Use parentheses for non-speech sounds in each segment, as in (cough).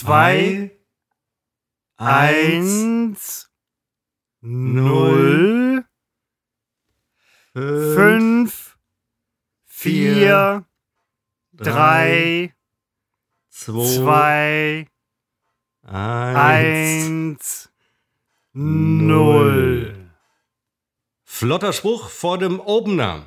zwei, eins, null, fünf, vier, drei, zwei, eins, null. Flotter Spruch vor dem Opener.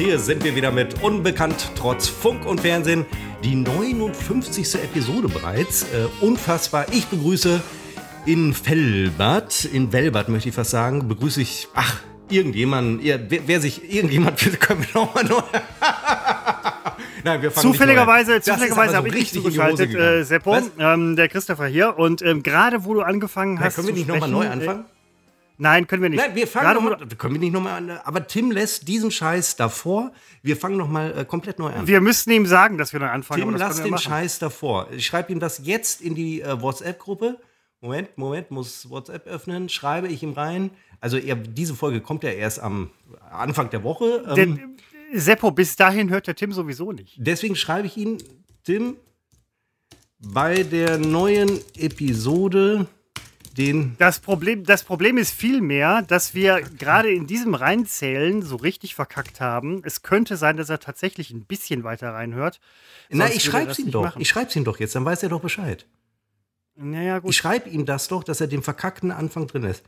Hier sind wir wieder mit Unbekannt trotz Funk und Fernsehen. Die 59. Episode bereits. Äh, unfassbar. Ich begrüße in Fellbad, in Welbad möchte ich fast sagen, begrüße ich, ach, irgendjemand, ja, wer, wer, sich, irgendjemand, (laughs) können wir nochmal neu. (laughs) Nein, wir fangen Zufälligerweise, zufälligerweise habe ich dich zugeschaltet, äh, Seppo, ähm, der Christopher hier. Und ähm, gerade wo du angefangen hast. Na, können wir nicht nochmal neu anfangen? Äh, Nein, können wir nicht. Nein, wir fangen noch mal, können wir nicht nochmal an. Aber Tim lässt diesen Scheiß davor. Wir fangen nochmal äh, komplett neu an. Wir müssten ihm sagen, dass wir neu anfangen. Tim, lass den Scheiß davor. Ich schreibe ihm das jetzt in die äh, WhatsApp-Gruppe. Moment, Moment, muss WhatsApp öffnen. Schreibe ich ihm rein. Also er, diese Folge kommt ja erst am Anfang der Woche. Ähm, der, Seppo, bis dahin hört der Tim sowieso nicht. Deswegen schreibe ich ihn, Tim, bei der neuen Episode den. Das Problem, das Problem ist vielmehr, dass wir gerade in diesem Reinzählen so richtig verkackt haben. Es könnte sein, dass er tatsächlich ein bisschen weiter reinhört. Na, ich schreibe ihm doch. Machen. Ich schreibe ihm doch jetzt, dann weiß er doch Bescheid. Naja, gut. Ich schreibe ihm das doch, dass er den verkackten Anfang drin ist.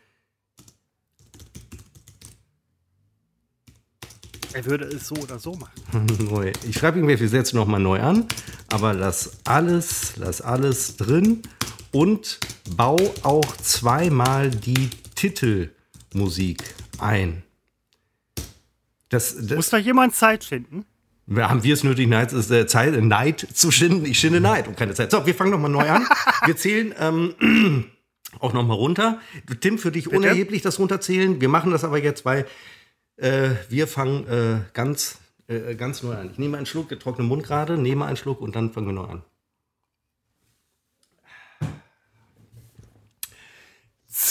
Er würde es so oder so machen. (laughs) Ich schreibe ihm, wir setzen nochmal neu an, aber lass alles, lass alles drin und bau auch zweimal die Titelmusik ein. Das, das Muss da jemand Zeit finden? Haben wir es nötig, Neid, äh, Zeit, Neid zu schinden? Ich schinde Neid und keine Zeit. So, wir fangen nochmal neu an. (laughs) wir zählen ähm, (clears throat) auch nochmal runter. Tim, für dich Bitte? unerheblich das runterzählen. Wir machen das aber jetzt, weil äh, wir fangen äh, ganz, äh, ganz neu an. Ich nehme einen Schluck, trockene Mund gerade, nehme einen Schluck und dann fangen wir neu an.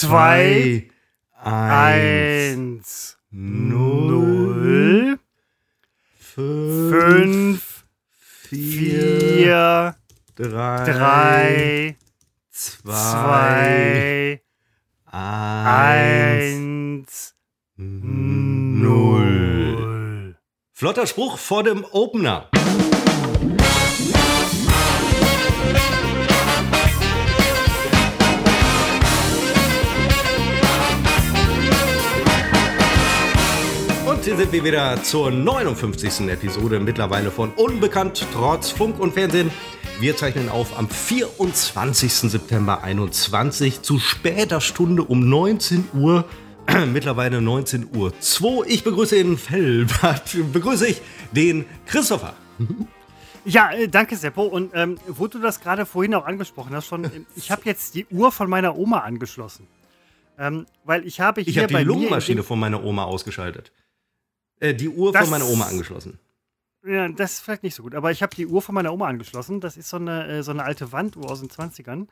zwei, eins, null, fünf, vier, drei, zwei, eins, null. Flotter Spruch vor dem Opener. Und hier sind wir wieder zur 59. Episode mittlerweile von Unbekannt trotz Funk und Fernsehen. Wir zeichnen auf am 24. September 21 zu später Stunde um 19 Uhr. (clears throat) mittlerweile 19 Uhr 2. Ich begrüße in Fellbad, (laughs) begrüße ich den Christopher. Ja, äh, danke Seppo. Und ähm, wo du das gerade vorhin auch angesprochen hast, schon, ich habe jetzt die Uhr von meiner Oma angeschlossen. Ähm, weil ich habe hier ich habe die Lungenmaschine von meiner Oma ausgeschaltet. Äh, die Uhr das, von meiner Oma angeschlossen. Ja, das ist vielleicht nicht so gut. Aber ich habe die Uhr von meiner Oma angeschlossen. Das ist so eine, äh, so eine alte Wanduhr aus den 20ern.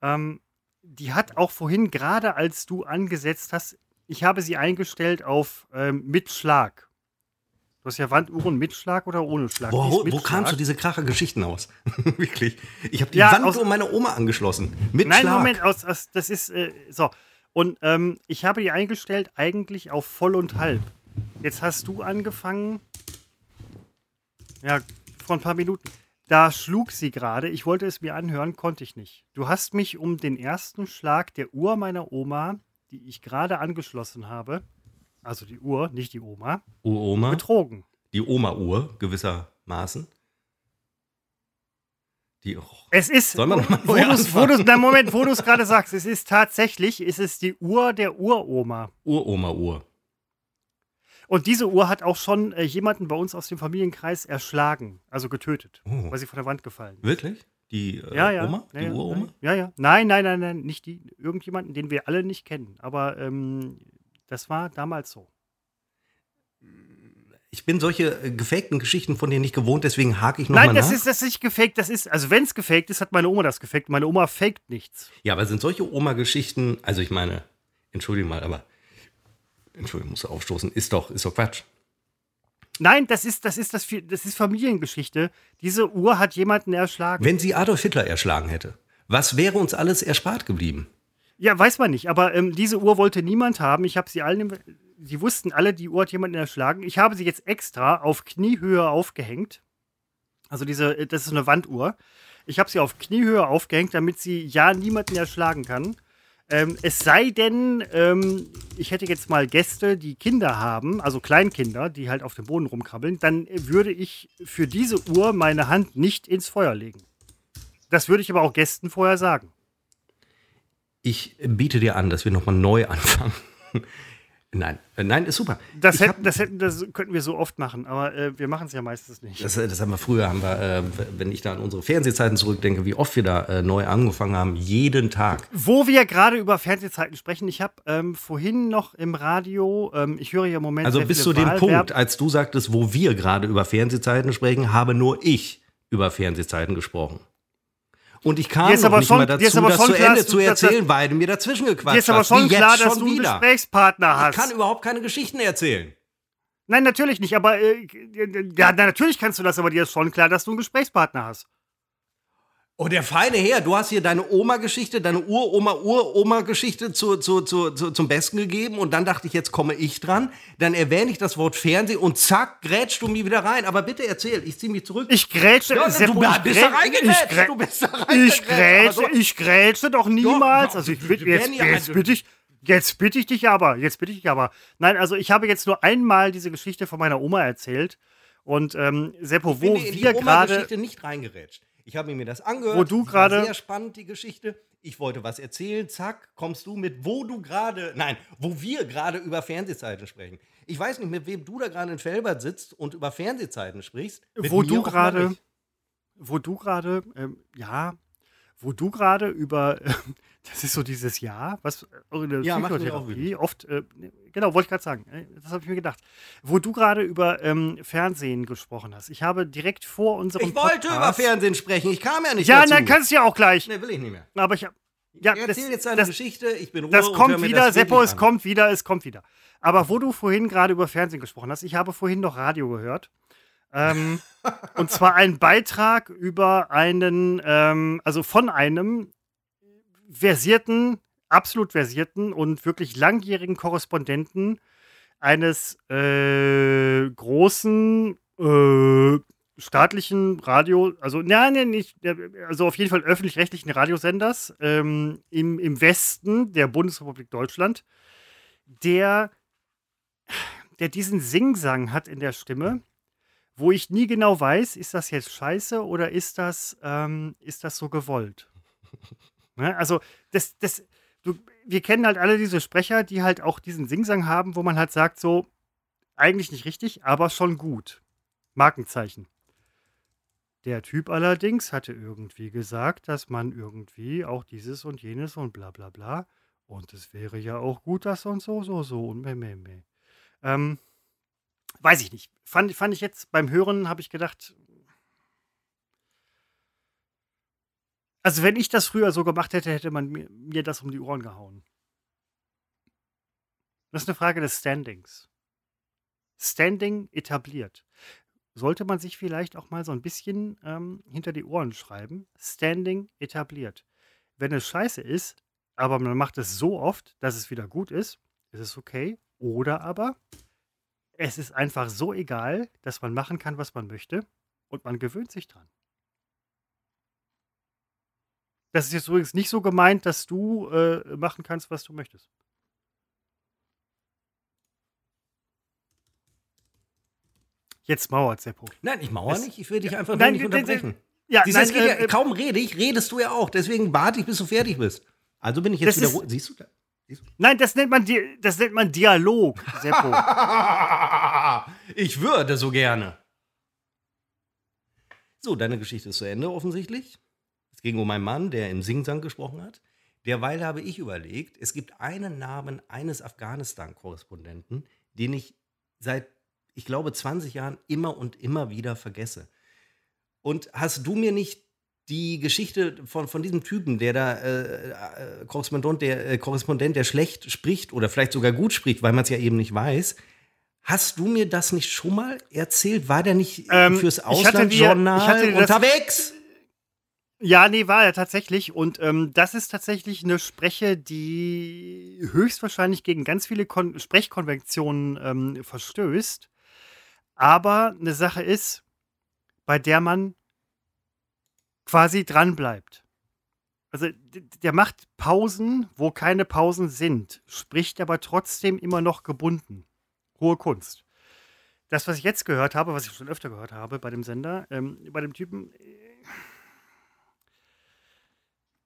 Ähm, die hat auch vorhin, gerade als du angesetzt hast, ich habe sie eingestellt auf ähm, mit Schlag. Du hast ja Wanduhren mit Schlag oder ohne Schlag? Wo, wo kamst du diese kracher Geschichten aus? (laughs) Wirklich. Ich habe die ja, Wanduhr meiner Oma angeschlossen. Mit Nein, Schlag. Moment, aus, aus, das ist äh, so. Und ähm, ich habe die eingestellt eigentlich auf voll und halb. Jetzt hast du angefangen. Ja, vor ein paar Minuten. Da schlug sie gerade. Ich wollte es mir anhören, konnte ich nicht. Du hast mich um den ersten Schlag der Uhr meiner Oma, die ich gerade angeschlossen habe, also die Uhr, nicht die Oma, Uroma? betrogen. Die Oma-Uhr gewissermaßen. Die, oh. Es ist, Soll man wo wo du's, na Moment, wo du es gerade sagst, es ist tatsächlich, es ist die Uhr der Uroma. Uroma-Uhr. Und diese Uhr hat auch schon äh, jemanden bei uns aus dem Familienkreis erschlagen, also getötet, oh. weil sie von der Wand gefallen ist. Wirklich? Die äh, ja, ja. Oma? Die ja, Uroma? Ja, ja. Nein, nein, nein, nein, nicht die. Irgendjemanden, den wir alle nicht kennen. Aber ähm, das war damals so. Ich bin solche äh, gefakten Geschichten von dir nicht gewohnt, deswegen hake ich nochmal nach. Nein, das ist das ist nicht gefaked. Das ist, also wenn es gefaked ist, hat meine Oma das gefaked. Meine Oma faked nichts. Ja, aber sind solche Oma-Geschichten, also ich meine, Entschuldigung mal, aber Entschuldigung, muss aufstoßen. Ist doch, ist doch Quatsch. Nein, das ist, das ist, das, das ist Familiengeschichte. Diese Uhr hat jemanden erschlagen. Wenn sie Adolf Hitler erschlagen hätte, was wäre uns alles erspart geblieben? Ja, weiß man nicht. Aber ähm, diese Uhr wollte niemand haben. Ich habe sie allen, sie wussten alle, die Uhr hat jemanden erschlagen. Ich habe sie jetzt extra auf Kniehöhe aufgehängt. Also diese, äh, das ist eine Wanduhr. Ich habe sie auf Kniehöhe aufgehängt, damit sie ja niemanden erschlagen kann. Ähm, es sei denn, ähm, ich hätte jetzt mal Gäste, die Kinder haben, also Kleinkinder, die halt auf dem Boden rumkrabbeln, dann würde ich für diese Uhr meine Hand nicht ins Feuer legen. Das würde ich aber auch Gästen vorher sagen. Ich biete dir an, dass wir nochmal neu anfangen. Nein, äh, nein, ist super. Das, hätten, das, hätten, das könnten wir so oft machen, aber äh, wir machen es ja meistens nicht. Das, das, haben wir früher, haben wir, äh, wenn ich da an unsere Fernsehzeiten zurückdenke, wie oft wir da äh, neu angefangen haben, jeden Tag. Wo wir gerade über Fernsehzeiten sprechen, ich habe ähm, vorhin noch im Radio, ähm, ich höre ja im Moment. Also bis zu dem Punkt, als du sagtest, wo wir gerade über Fernsehzeiten sprechen, habe nur ich über Fernsehzeiten gesprochen. Und ich kam noch nicht schon, mal dazu, das zu klar, Ende zu erzählen, weil du mir dazwischen gequatscht hast. Ist aber schon klar, dass du einen wieder. Gesprächspartner hast. Ich kann überhaupt keine Geschichten erzählen. Nein, natürlich nicht, aber äh, ja, natürlich kannst du das, aber dir ist schon klar, dass du einen Gesprächspartner hast. Oh, der feine Herr, du hast hier deine Oma-Geschichte, deine Uroma-Uroma-Geschichte zu, zu, zu, zum Besten gegeben und dann dachte ich, jetzt komme ich dran. Dann erwähne ich das Wort Fernsehen und zack, grätschst du mir wieder rein. Aber bitte erzähl, ich ziehe mich zurück. Ich grätsche, ja, Seppo, du bist da reingegrätscht. Ich, du bist da reingegrätscht. Ich grätsche, ich grätsche doch niemals. Doch, also ich bitte, jetzt, jetzt bitte ich, jetzt bitte ich dich aber, jetzt bitte ich dich aber. Nein, also ich habe jetzt nur einmal diese Geschichte von meiner Oma erzählt. Und ähm, Seppo, wo wir gerade. Geschichte nicht reingerätscht. Ich habe mir das angehört. Wo du gerade. Sehr spannend, die Geschichte. Ich wollte was erzählen. Zack, kommst du mit, wo du gerade. Nein, wo wir gerade über Fernsehzeiten sprechen. Ich weiß nicht, mit wem du da gerade in Felbert sitzt und über Fernsehzeiten sprichst. Wo du gerade. Wo du gerade. Ähm, ja. Wo du gerade über. (laughs) Das ist so dieses Jahr, was äh, ja, Psychotherapie oft, äh, genau, wollte ich gerade sagen, äh, das habe ich mir gedacht. Wo du gerade über ähm, Fernsehen gesprochen hast. Ich habe direkt vor unserem Ich wollte Podcast, über Fernsehen sprechen, ich kam ja nicht ja, dazu. Ja, dann kannst du ja auch gleich. Nee, will ich nicht mehr. Aber ich habe ja, Erzähl jetzt deine das, Geschichte, ich bin ruhig. Das kommt wieder, das Seppo, es kommt wieder, es kommt wieder. Aber wo du vorhin gerade über Fernsehen gesprochen hast, ich habe vorhin noch Radio gehört. Ähm, (laughs) und zwar einen Beitrag über einen, ähm, also von einem versierten absolut versierten und wirklich langjährigen Korrespondenten eines äh, großen äh, staatlichen Radio, also nein, nein, nicht, also auf jeden Fall öffentlich-rechtlichen Radiosenders ähm, im, im Westen der Bundesrepublik Deutschland, der, der diesen Singsang hat in der Stimme, wo ich nie genau weiß, ist das jetzt scheiße oder ist das, ähm, ist das so gewollt? Ne? Also, das, das, du, wir kennen halt alle diese Sprecher, die halt auch diesen Singsang haben, wo man halt sagt, so, eigentlich nicht richtig, aber schon gut. Markenzeichen. Der Typ allerdings hatte irgendwie gesagt, dass man irgendwie auch dieses und jenes und bla bla bla. Und es wäre ja auch gut, das und so, so, so und meh, meh, meh. Ähm, weiß ich nicht. Fand, fand ich jetzt beim Hören, habe ich gedacht, Also, wenn ich das früher so gemacht hätte, hätte man mir, mir das um die Ohren gehauen. Das ist eine Frage des Standings. Standing etabliert. Sollte man sich vielleicht auch mal so ein bisschen ähm, hinter die Ohren schreiben. Standing etabliert. Wenn es scheiße ist, aber man macht es so oft, dass es wieder gut ist, ist es okay. Oder aber es ist einfach so egal, dass man machen kann, was man möchte und man gewöhnt sich dran. Das ist jetzt übrigens nicht so gemeint, dass du äh, machen kannst, was du möchtest. Jetzt mauert Seppo. Nein, ich mauere nicht. Ich will dich einfach nein, nicht unterbrechen. Ja, Siehst, nein, äh, ja, kaum rede ich, redest du ja auch. Deswegen warte ich, bis du fertig bist. Also bin ich jetzt wieder ist, Siehst du das? Nein, das nennt man, das nennt man Dialog, Seppo. (laughs) ich würde so gerne. So, deine Geschichte ist zu Ende offensichtlich. Es ging um einen Mann, der im Singsang gesprochen hat. Derweil habe ich überlegt, es gibt einen Namen eines Afghanistan-Korrespondenten, den ich seit, ich glaube, 20 Jahren immer und immer wieder vergesse. Und hast du mir nicht die Geschichte von, von diesem Typen, der da äh, äh, Korrespondent, der, äh, Korrespondent, der schlecht spricht oder vielleicht sogar gut spricht, weil man es ja eben nicht weiß. Hast du mir das nicht schon mal erzählt? War der nicht Ähm, fürs ich hatte dir- ich hatte Auslandsjournal dir unterwegs? Ja, nee, war er tatsächlich. Und ähm, das ist tatsächlich eine Spreche, die höchstwahrscheinlich gegen ganz viele Kon Sprechkonventionen ähm, verstößt. Aber eine Sache ist, bei der man quasi dranbleibt. Also der macht Pausen, wo keine Pausen sind, spricht aber trotzdem immer noch gebunden. Hohe Kunst. Das, was ich jetzt gehört habe, was ich schon öfter gehört habe bei dem Sender, ähm, bei dem Typen,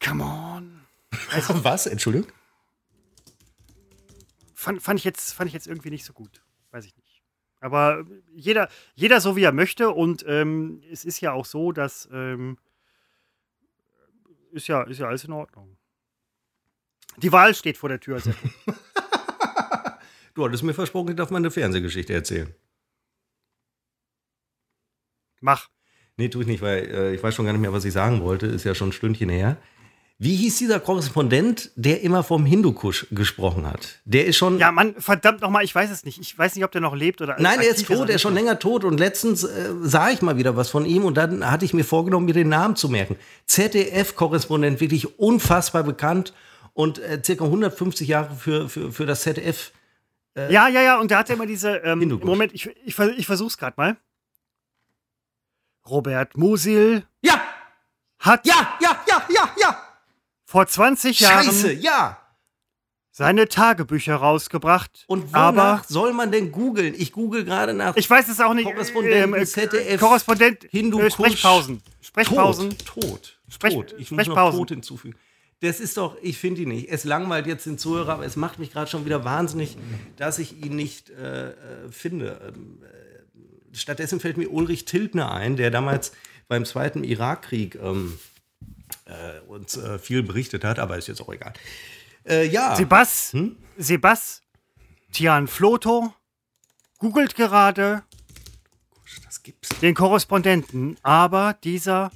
come on. (laughs) Was? Entschuldigung? Fand, fand, ich jetzt, fand ich jetzt irgendwie nicht so gut. Weiß ich nicht. Aber jeder, jeder so, wie er möchte. Und ähm, es ist ja auch so, dass ähm, ist, ja, ist ja alles in Ordnung. Die Wahl steht vor der Tür. Sepp. (laughs) Du hattest mir versprochen, ich darf mal eine Fernsehgeschichte erzählen. Mach. Nee, tue ich nicht, weil äh, ich weiß schon gar nicht mehr, was ich sagen wollte. Ist ja schon ein Stündchen her. Wie hieß dieser Korrespondent, der immer vom Hindukusch gesprochen hat? Der ist schon. Ja, Mann, verdammt nochmal, ich weiß es nicht. Ich weiß nicht, ob der noch lebt oder. Nein, er ist tot, er ist schon länger tot. Und letztens äh, sah ich mal wieder was von ihm und dann hatte ich mir vorgenommen, mir den Namen zu merken. ZDF-Korrespondent, wirklich unfassbar bekannt und äh, circa 150 Jahre für, für, für das ZDF. Ja, ja, ja, und der hat ja immer diese. Ähm, Hindukusch. Moment, ich, ich, ich versuch's gerade mal. Robert Musil Ja, hat ja, ja, ja, ja, ja. Vor 20 Jahren Scheiße, ja. seine Tagebücher rausgebracht. Und wonach aber soll man denn googeln? Ich google gerade nach ich weiß es auch nicht. Korrespondenten, äh, ZDF, Korrespondent. Hindukusch. Äh, Sprechpausen. Sprechpausen. Tot, tot, Sprech- tot. Ich muss noch Sprechpausen. tot hinzufügen. Das ist doch, ich finde ihn nicht. Es langweilt jetzt den Zuhörer, aber es macht mich gerade schon wieder wahnsinnig, dass ich ihn nicht äh, äh, finde. Ähm, äh, stattdessen fällt mir Ulrich Tilgner ein, der damals beim Zweiten Irakkrieg ähm, äh, uns äh, viel berichtet hat, aber ist jetzt auch egal. Äh, ja, Sebas. Hm? Sebastian Floto googelt gerade den Korrespondenten, aber dieser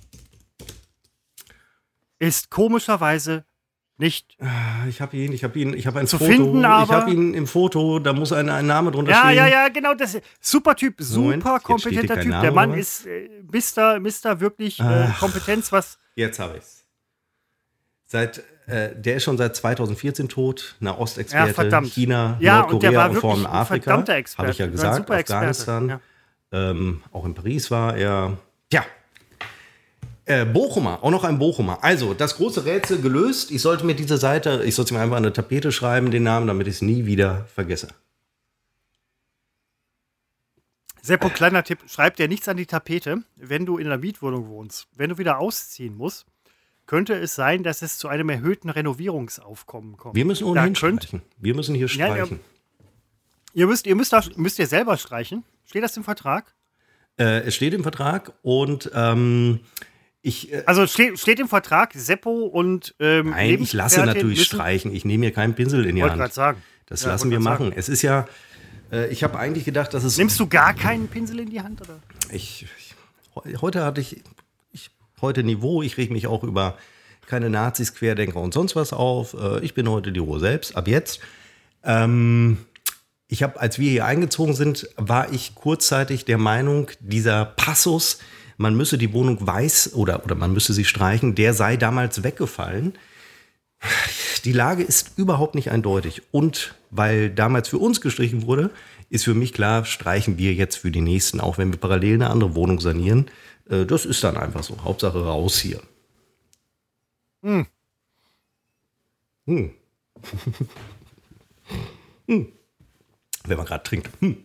ist komischerweise nicht. Ich habe ihn, ich habe ihn, ich habe ein Zu Foto. finden, ich aber- habe ihn im Foto, da muss ein, ein Name drunter Ja, stehen. ja, ja, genau. Das super Typ, super kompetenter Typ. Name, Der Mann ist äh, Mister, Mister wirklich äh, Ach. Kompetenz, was. Jetzt habe ich's. Seit, äh, der ist schon seit 2014 tot, Ja, Nahostexperte, verdammt. China, Ja, und Nordkorea und vor allem wirklich ein Afrika. Habe ich ja gesagt, Afghanistan. ja. Ähm, auch in Paris war er. Tja. Äh, Bochumer, auch noch ein Bochumer. Also, das große Rätsel gelöst. Ich sollte mir diese Seite, ich sollte mir einfach an eine Tapete schreiben, den Namen, damit ich es nie wieder vergesse. Seppo, kleiner Tipp: Schreib dir nichts an die Tapete, wenn du in einer Mietwohnung wohnst. Wenn du wieder ausziehen musst, könnte es sein, dass es zu einem erhöhten Renovierungsaufkommen kommt. Wir müssen ohnehin streichen. Wir müssen hier Ja, ja. streichen. Ihr müsst, ihr müsst, da, müsst ihr selber streichen. Steht das im Vertrag? Äh, es steht im Vertrag und ähm, ich, äh, Also steht, steht im Vertrag, Seppo und ähm, nein, ich lasse natürlich streichen. Ich nehme hier keinen Pinsel in die Wollte gerade Hand. sagen. Das Ja, lassen wollte wir machen. Es ist ja, äh, ich habe eigentlich gedacht, dass es. Nimmst du gar keinen Pinsel in die Hand? Oder? Ich, ich, heu- heute hatte ich heute Niveau. Ich reg mich auch über keine Nazis, Querdenker und sonst was auf. Äh, ich bin heute die Ruhe selbst. Ab jetzt. Ähm, ich habe, als wir hier eingezogen sind, war ich kurzzeitig der Meinung, dieser Passus, man müsse die Wohnung weiß oder, oder man müsse sie streichen, der sei damals weggefallen. Die Lage ist überhaupt nicht eindeutig. Und weil damals für uns gestrichen wurde, ist für mich klar, streichen wir jetzt für die nächsten, auch wenn wir parallel eine andere Wohnung sanieren. Äh, Das ist dann einfach so. Hauptsache raus hier. Hm. Hm. (laughs) hm. Wenn man gerade trinkt. Hm.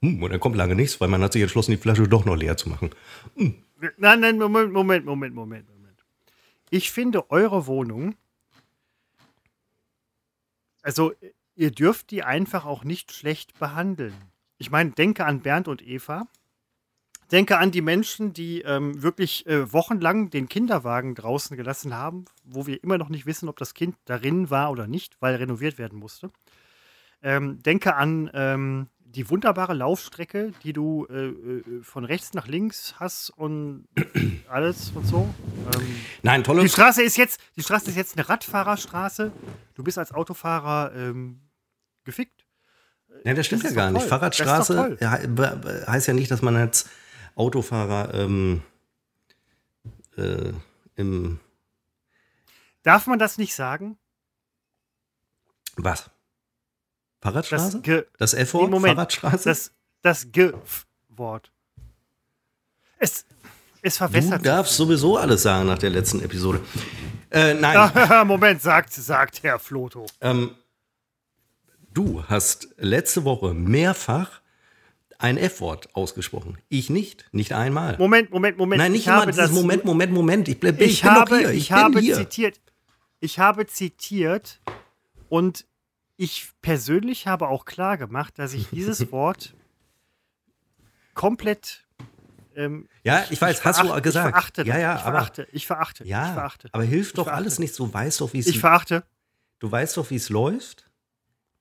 Hm. Und dann kommt lange nichts, weil man hat sich entschlossen, die Flasche doch noch leer zu machen. Nein, nein, Moment, Moment, Moment, Moment, Moment. Ich finde eure Wohnung, also ihr dürft die einfach auch nicht schlecht behandeln. Ich meine, denke an Bernd und Eva. Denke an die Menschen, die ähm, wirklich äh, wochenlang den Kinderwagen draußen gelassen haben, wo wir immer noch nicht wissen, ob das Kind darin war oder nicht, weil renoviert werden musste. Ähm, denke an ähm, die wunderbare Laufstrecke, die du äh, äh, von rechts nach links hast und (clears throat) alles und so. Ähm, Nein, tolle. die Straße ist jetzt, die Straße ist jetzt eine Radfahrerstraße. Du bist als Autofahrer ähm, gefickt. Nein, das stimmt Das ja gar nicht. Fahrradstraße heißt ja nicht, dass man als Autofahrer ähm, äh, im Darf man das nicht sagen? was? Fahrradstraße? Das Ge Das, Nee, F-Wort? Moment. Fahrradstraße? das, das Ge-Wort. Es, es du verwässert. darfst sowieso alles sagen nach der letzten Episode. Äh, nein, Ah, (laughs) Moment, sagt, sagt Herr Floto. ähm, du hast letzte Woche mehrfach ein F-Wort ausgesprochen. Ich nicht, nicht einmal. Moment, Moment, Moment. Nein, nicht ich immer habe dieses das, Moment, Moment, Moment. Ich, bleib, ich, Ich, bin habe, hier. ich, Ich, habe hier. zitiert. Ich habe zitiert und ich persönlich habe auch klar gemacht, dass ich dieses (laughs) Wort komplett. Ähm, Ja, ich weiß, hast du gesagt. Ich verachte. Ja, ja, ich aber- verachte, ich verachte. Ja, ich verachte. aber hilft doch alles nicht. Du weißt doch, wie es Ich verachte. Du weißt doch, wie es läuft.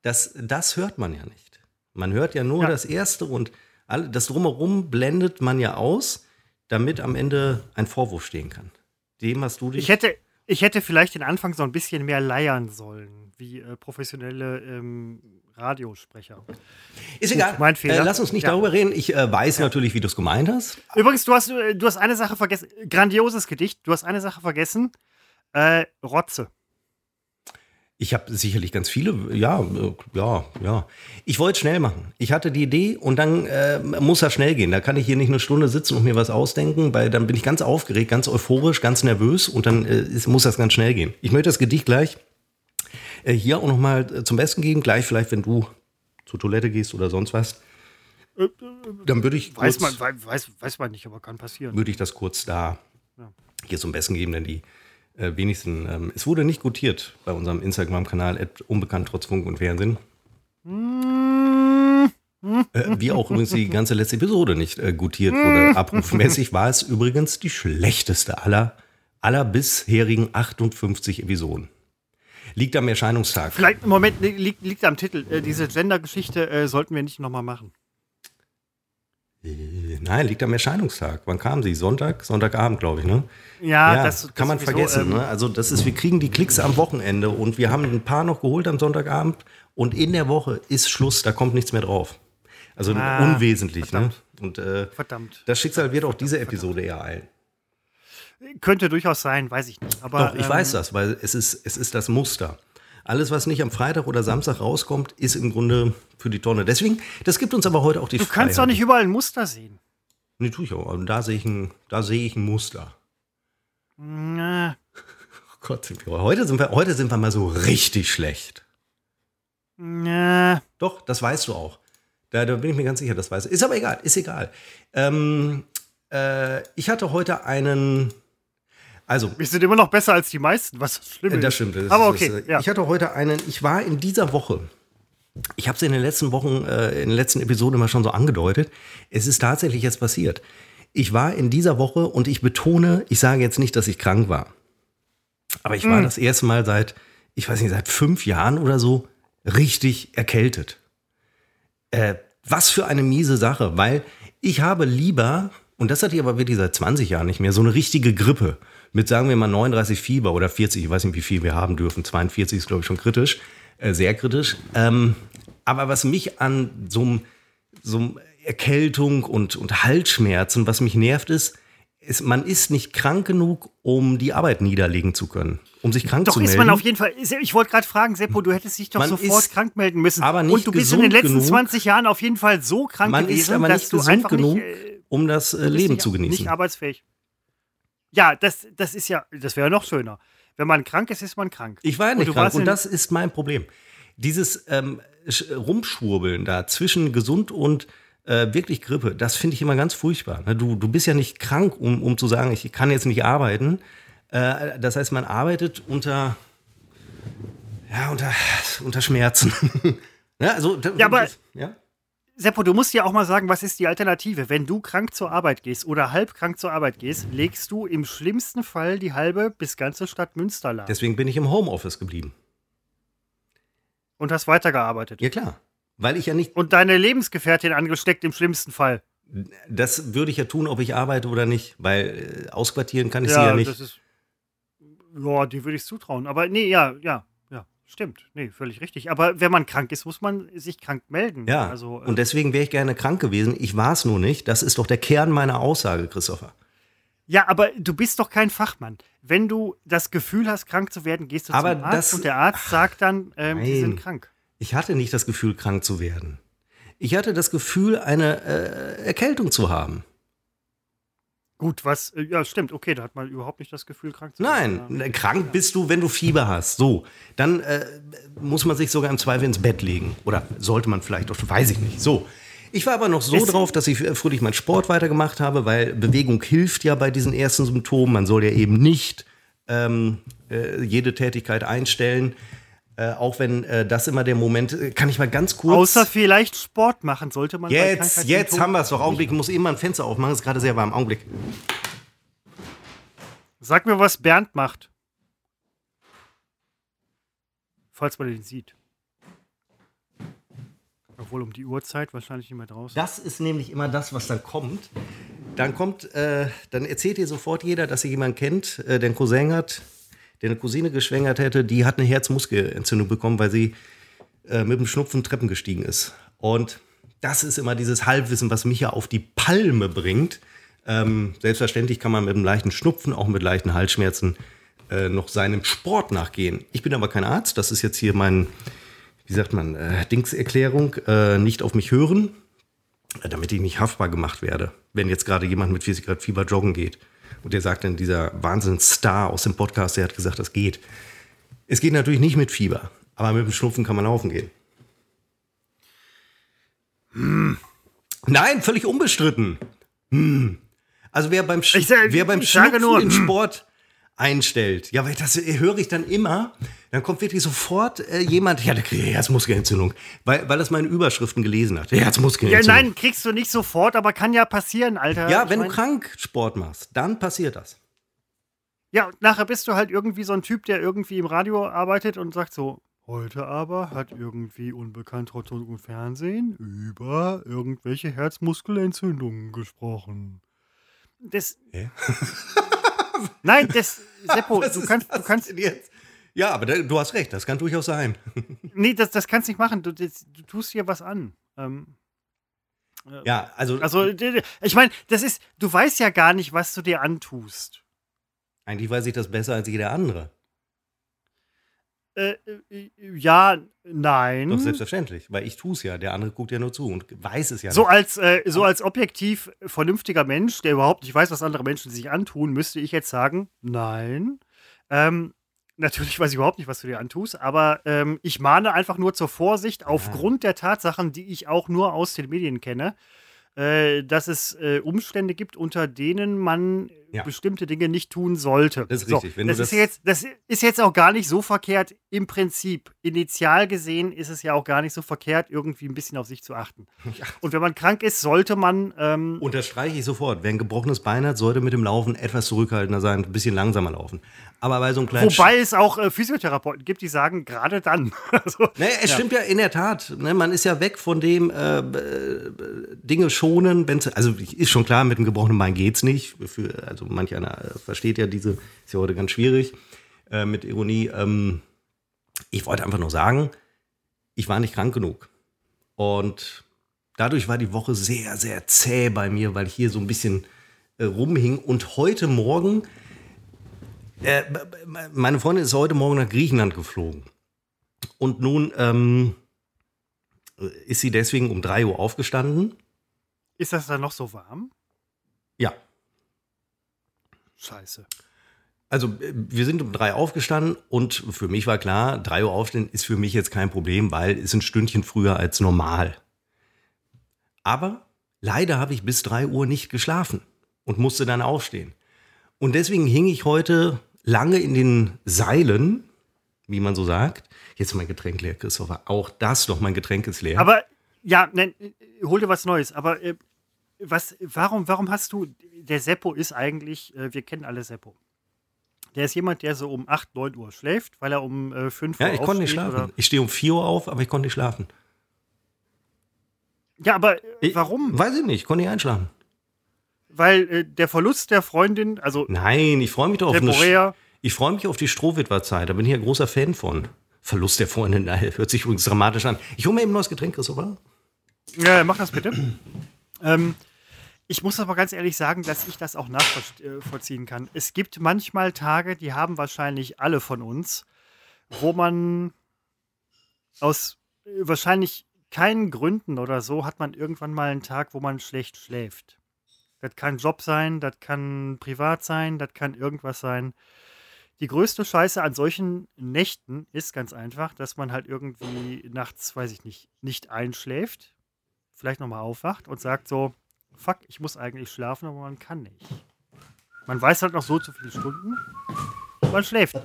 Das, das hört man ja nicht. Man hört ja nur Ja. das Erste und all, das Drumherum blendet man ja aus, damit am Ende ein Vorwurf stehen kann. Dem hast du dich. Ich hätte, ich hätte vielleicht den Anfang so ein bisschen mehr leiern sollen, wie äh, professionelle ähm, Radiosprecher. ist Gut, egal. mein Fehler. Äh, lass uns nicht Ja. darüber reden. Ich äh, weiß natürlich, wie du es gemeint hast. Übrigens, du hast, äh, du hast eine Sache vergessen. Grandioses Gedicht. Du hast eine Sache vergessen. Äh, Rotze. Ich habe sicherlich ganz viele. Ja, äh, ja, ja. Ich wollte schnell machen. Ich hatte die Idee und dann äh, muss das schnell gehen. Da kann ich hier nicht eine Stunde sitzen und mir was ausdenken, weil dann bin ich ganz aufgeregt, ganz euphorisch, ganz nervös und dann äh, muss das ganz schnell gehen. Ich möchte das Gedicht gleich äh, hier auch nochmal äh, zum Besten geben. Gleich vielleicht, wenn du zur Toilette gehst oder sonst was. Dann würde ich Weiß kurz, man, wei- weiß, weiß man nicht, aber kann passieren. würde ich das kurz da Ja. hier zum Besten geben, denn die äh, wenigsten, ähm, es wurde nicht gutiert bei unserem Instagram-Kanal, unbekannt trotz Funk und Fernsehen. Äh, wie auch übrigens die ganze letzte Episode nicht äh, gutiert wurde. (laughs) Abrufmäßig war es übrigens die schlechteste aller, aller bisherigen 58 Episoden. Liegt am Erscheinungstag. Vielleicht, Moment, li- liegt, liegt am Titel. Äh, diese Gender-Geschichte äh, sollten wir nicht nochmal machen. Nein, liegt am Erscheinungstag. Wann kam sie? Sonntag? Sonntagabend, glaube ich, ne? Ja, Ja, das kann man sowieso, vergessen. ähm, ne? Also das ist, wir kriegen die Klicks am Wochenende und wir haben ein paar noch geholt am Sonntagabend und in der Woche ist Schluss, da kommt nichts mehr drauf. Also Ah, unwesentlich. Ne? Und äh, Verdammt. das Schicksal wird auch diese Episode eher eilen. Könnte durchaus sein, weiß ich nicht. Aber, Doch, ich ähm, weiß das, weil es ist, es ist das Muster. Alles, was nicht am Freitag oder Samstag rauskommt, ist im Grunde für die Tonne. Deswegen, das gibt uns aber heute auch die Du kannst doch nicht überall ein Muster sehen. Nee, tue ich auch. Und da sehe ich ein, da sehe ich ein Muster. Na, (laughs) Oh Gott, heute, sind wir, heute sind wir mal so richtig schlecht. na. Doch, das weißt du auch. Da, da bin ich mir ganz sicher, das weißt du. Ist aber egal, ist egal. Ähm, äh, ich hatte heute einen. Also, Wir sind immer noch besser als die meisten, was schlimm ist. das stimmt. Das Aber ist- okay, äh, ja. Ich hatte heute einen. Ich war in dieser Woche. Ich habe es in den letzten Wochen, äh, in den letzten Episoden immer schon so angedeutet. Es ist tatsächlich jetzt passiert. Ich war in dieser Woche und ich betone, ich sage jetzt nicht, dass ich krank war. Aber ich war Hm. das erste Mal seit, ich weiß nicht, seit fünf Jahren oder so richtig erkältet. Äh, was für eine miese Sache, weil ich habe lieber, und das hatte ich aber wirklich seit 20 Jahren nicht mehr, so eine richtige Grippe mit, sagen wir mal, 39 Fieber oder 40, ich weiß nicht, wie viel wir haben dürfen, 42 ist, glaube ich, schon kritisch, äh, sehr kritisch. Ähm, aber was mich an so einem so Erkältung und, und Halsschmerzen, was mich nervt, ist, ist, man ist nicht krank genug, um die Arbeit niederlegen zu können, um sich krank Doch zu ist melden. man auf jeden Fall. Ich wollte gerade fragen, Seppo, du hättest dich doch Man sofort ist krank melden müssen. aber nicht Und du bist in den letzten genug. 20 Jahren auf jeden Fall so krank man gewesen, ist aber dass nicht du gesund einfach genug, nicht, äh, um das äh, Leben nicht, zu genießen. Nicht arbeitsfähig. Ja, das, das ist ja, das wäre noch schöner. Wenn man krank ist, ist man krank. Ich war ja Und nicht du krank und das ist mein Problem. Dieses ähm, Sch- Rumschwurbeln da zwischen gesund und äh, wirklich Grippe, das finde ich immer ganz furchtbar. ne? Du, du bist ja nicht krank, um, um zu sagen, ich kann jetzt nicht arbeiten. Äh, das heißt, man arbeitet unter, ja, unter, unter Schmerzen. ja, (laughs) also, da- Ja, aber- das- ja? Seppo, du musst ja auch mal sagen, was ist die Alternative? Wenn du krank zur Arbeit gehst oder halb krank zur Arbeit gehst, legst du im schlimmsten Fall die halbe bis ganze Stadt Münster lahm Deswegen bin ich im Homeoffice geblieben. und hast weitergearbeitet. Ja, klar. Weil ich ja nicht. Und deine Lebensgefährtin angesteckt im schlimmsten Fall. Das würde ich ja tun, ob ich arbeite oder nicht, weil äh, ausquartieren kann ich sie ja nicht. Das ist, ja, die würde ich zutrauen. Aber nee, ja, ja, ja, stimmt. Nee, völlig richtig. Aber wenn man krank ist, muss man sich krank melden. Ja, also, äh, und deswegen wäre ich gerne krank gewesen. Ich war es nur nicht. Das ist doch der Kern meiner Aussage, Christopher. Ja, aber du bist doch kein Fachmann. Wenn du das Gefühl hast, krank zu werden, gehst du Aber zum Arzt das- und der Arzt sagt dann, ähm, sie sind Nein. krank. Ich hatte nicht das Gefühl, krank zu werden. Ich hatte das Gefühl, eine äh, Erkältung zu haben. Gut, was, äh, ja, stimmt, okay, da hat man überhaupt nicht das Gefühl, krank zu werden. Nein, äh, krank bist du, wenn du Fieber hast. So, dann äh, muss man sich sogar im Zweifel ins Bett legen. Oder sollte man vielleicht auch, weiß ich nicht. So. Ich war aber noch so Ist- drauf, dass ich äh, fröhlich meinen Sport weitergemacht habe, weil Bewegung hilft ja bei diesen ersten Symptomen. Man soll ja eben nicht ähm, äh, jede Tätigkeit einstellen. Äh, auch wenn äh, das immer der Moment, äh, kann ich mal ganz kurz. Außer vielleicht Sport machen sollte man. jetzt, jetzt haben wir es doch. Augenblick, ich muss eben mal ein Fenster aufmachen, ist gerade sehr warm. Augenblick. Sag mir, was Bernd macht. Falls man den sieht. Obwohl um die Uhrzeit wahrscheinlich nicht mehr draußen. Das ist nämlich immer das, was dann kommt. Dann kommt, äh, dann erzählt dir sofort jeder, dass ihr jemanden kennt, äh, der einen Cousin hat, der eine Cousine geschwängert hätte, die hat eine Herzmuskelentzündung bekommen, weil sie äh, mit dem Schnupfen Treppen gestiegen ist. Und das ist immer dieses Halbwissen, was mich ja auf die Palme bringt. Ähm, selbstverständlich kann man mit einem leichten Schnupfen, auch mit leichten Halsschmerzen, äh, noch seinem Sport nachgehen. Ich bin aber kein Arzt, das ist jetzt hier mein, wie sagt man, äh, Dingserklärung, äh, nicht auf mich hören, äh, damit ich nicht haftbar gemacht werde, wenn jetzt gerade jemand mit 40 Grad Fieber joggen geht. Und der sagt dann, dieser Wahnsinnsstar aus dem Podcast, der hat gesagt, das geht. Es geht natürlich nicht mit Fieber, aber mit dem Schnupfen kann man laufen gehen. Hm. Nein, völlig unbestritten. Hm. Also wer beim, Sch Ich sag- wer beim ich Schnupfen nur, den hm. Sport einstellt, ja, weil das höre ich dann immer, dann kommt wirklich sofort äh, jemand, ja, der kriegt Herzmuskelentzündung, weil, weil das meine Überschriften gelesen hat. Ja, Herzmuskelentzündung. nein, kriegst du nicht sofort, aber kann ja passieren, Alter. Ja, Ich wenn du mein- krank Sport machst, dann passiert das. Ja, und nachher bist du halt irgendwie so ein Typ, der irgendwie im Radio arbeitet und sagt so, heute aber hat irgendwie unbekannt Rundfunk und Fernsehen über irgendwelche Herzmuskelentzündungen gesprochen. Das. Hä? (laughs) (laughs) Nein, das, Seppo, du kannst, du kannst? Ja, aber da, du hast recht, das kann durchaus sein. (laughs) nee, das, das kannst nicht machen. Du, das, du tust dir was an. Ähm, Ja, also, also, ich meine, das ist, du weißt ja gar nicht, was du dir antust. eigentlich weiß ich das besser als jeder andere. Äh, äh, ja, nein. Doch selbstverständlich, weil ich tue es ja. Der andere guckt ja nur zu und weiß es ja So nicht. als, äh, so als objektiv vernünftiger Mensch, der überhaupt nicht weiß, was andere Menschen sich antun, müsste ich jetzt sagen, nein. Ähm, natürlich weiß ich überhaupt nicht, was du dir antust, aber ähm, ich mahne einfach nur zur Vorsicht aufgrund der Tatsachen, die ich auch nur aus den Medien kenne, äh, dass es äh, Umstände gibt, unter denen man Ja. bestimmte Dinge nicht tun sollte. Das ist richtig. Wenn du das, ist das- jetzt, das ist jetzt auch gar nicht so verkehrt im Prinzip. Initial gesehen ist es ja auch gar nicht so verkehrt, irgendwie ein bisschen auf sich zu achten. (laughs) Und wenn man krank ist, sollte man ähm, Unterstreiche ich sofort. Wer ein gebrochenes Bein hat, sollte mit dem Laufen etwas zurückhaltender sein, ein bisschen langsamer laufen. Aber bei so einem kleinen Wobei es auch äh, Physiotherapeuten gibt, die sagen, gerade dann. (laughs) also, Ne, es stimmt ja in der Tat. Ne, man ist ja weg von dem äh, äh, Dinge schonen. Also ist schon klar, mit dem gebrochenen Bein geht's nicht. Für, also manch einer äh, versteht ja diese, ist ja heute ganz schwierig äh, mit Ironie. Ähm, ich wollte einfach nur sagen, ich war nicht krank genug. Und dadurch war die Woche sehr, sehr zäh bei mir, weil ich hier so ein bisschen äh, rumhing. Und heute Morgen, äh, meine Freundin ist heute Morgen nach Griechenland geflogen. Und nun ähm, ist sie deswegen um 3 Uhr aufgestanden. ist das dann noch so warm? Ja. Scheiße. Also äh, wir sind um drei aufgestanden und für mich war klar, 3 Uhr aufstehen ist für mich jetzt kein Problem, weil es ein Stündchen früher als normal. Aber leider habe ich bis 3 Uhr nicht geschlafen und musste dann aufstehen. Und deswegen hing ich heute lange in den Seilen, wie man so sagt. Jetzt ist mein Getränk leer, Christopher. Auch das noch, mein Getränk ist leer. Aber ja, nein, hol dir was Neues. Aber äh, was, warum, warum hast du, der Seppo ist eigentlich, äh, wir kennen alle Seppo. Der ist jemand, der so um 8, 9 Uhr schläft, weil er um äh, 5 ja, Uhr ich konnte nicht schlafen. oder- Ich stehe um 4 Uhr auf, aber ich konnte nicht schlafen. Ja, aber äh, Ich- warum? Weiß ich nicht, konnte ich einschlafen. Weil äh, der Verlust der Freundin, also Nein, ich freue mich doch auf eine. Ich freue mich auf die Strohwitwerzeit. Da bin ich ja großer Fan von. Verlust der Freundin, nein, (laughs) hört sich übrigens dramatisch an. Ich hole mir eben ein neues Getränk, Christopher. Ja, mach das bitte. Ähm, ich muss aber ganz ehrlich sagen, dass ich das auch nachvollziehen kann. Es gibt manchmal Tage, die haben wahrscheinlich alle von uns, wo man aus äh, wahrscheinlich keinen Gründen oder so hat man irgendwann mal einen Tag, wo man schlecht schläft. Das kann Job sein, das kann privat sein, das kann irgendwas sein. Die größte Scheiße an solchen Nächten ist ganz einfach, dass man halt irgendwie nachts, weiß ich nicht, nicht einschläft, vielleicht nochmal aufwacht und sagt so, fuck, ich muss eigentlich schlafen, aber man kann nicht. Man weiß halt noch so zu viele Stunden. Man schläft.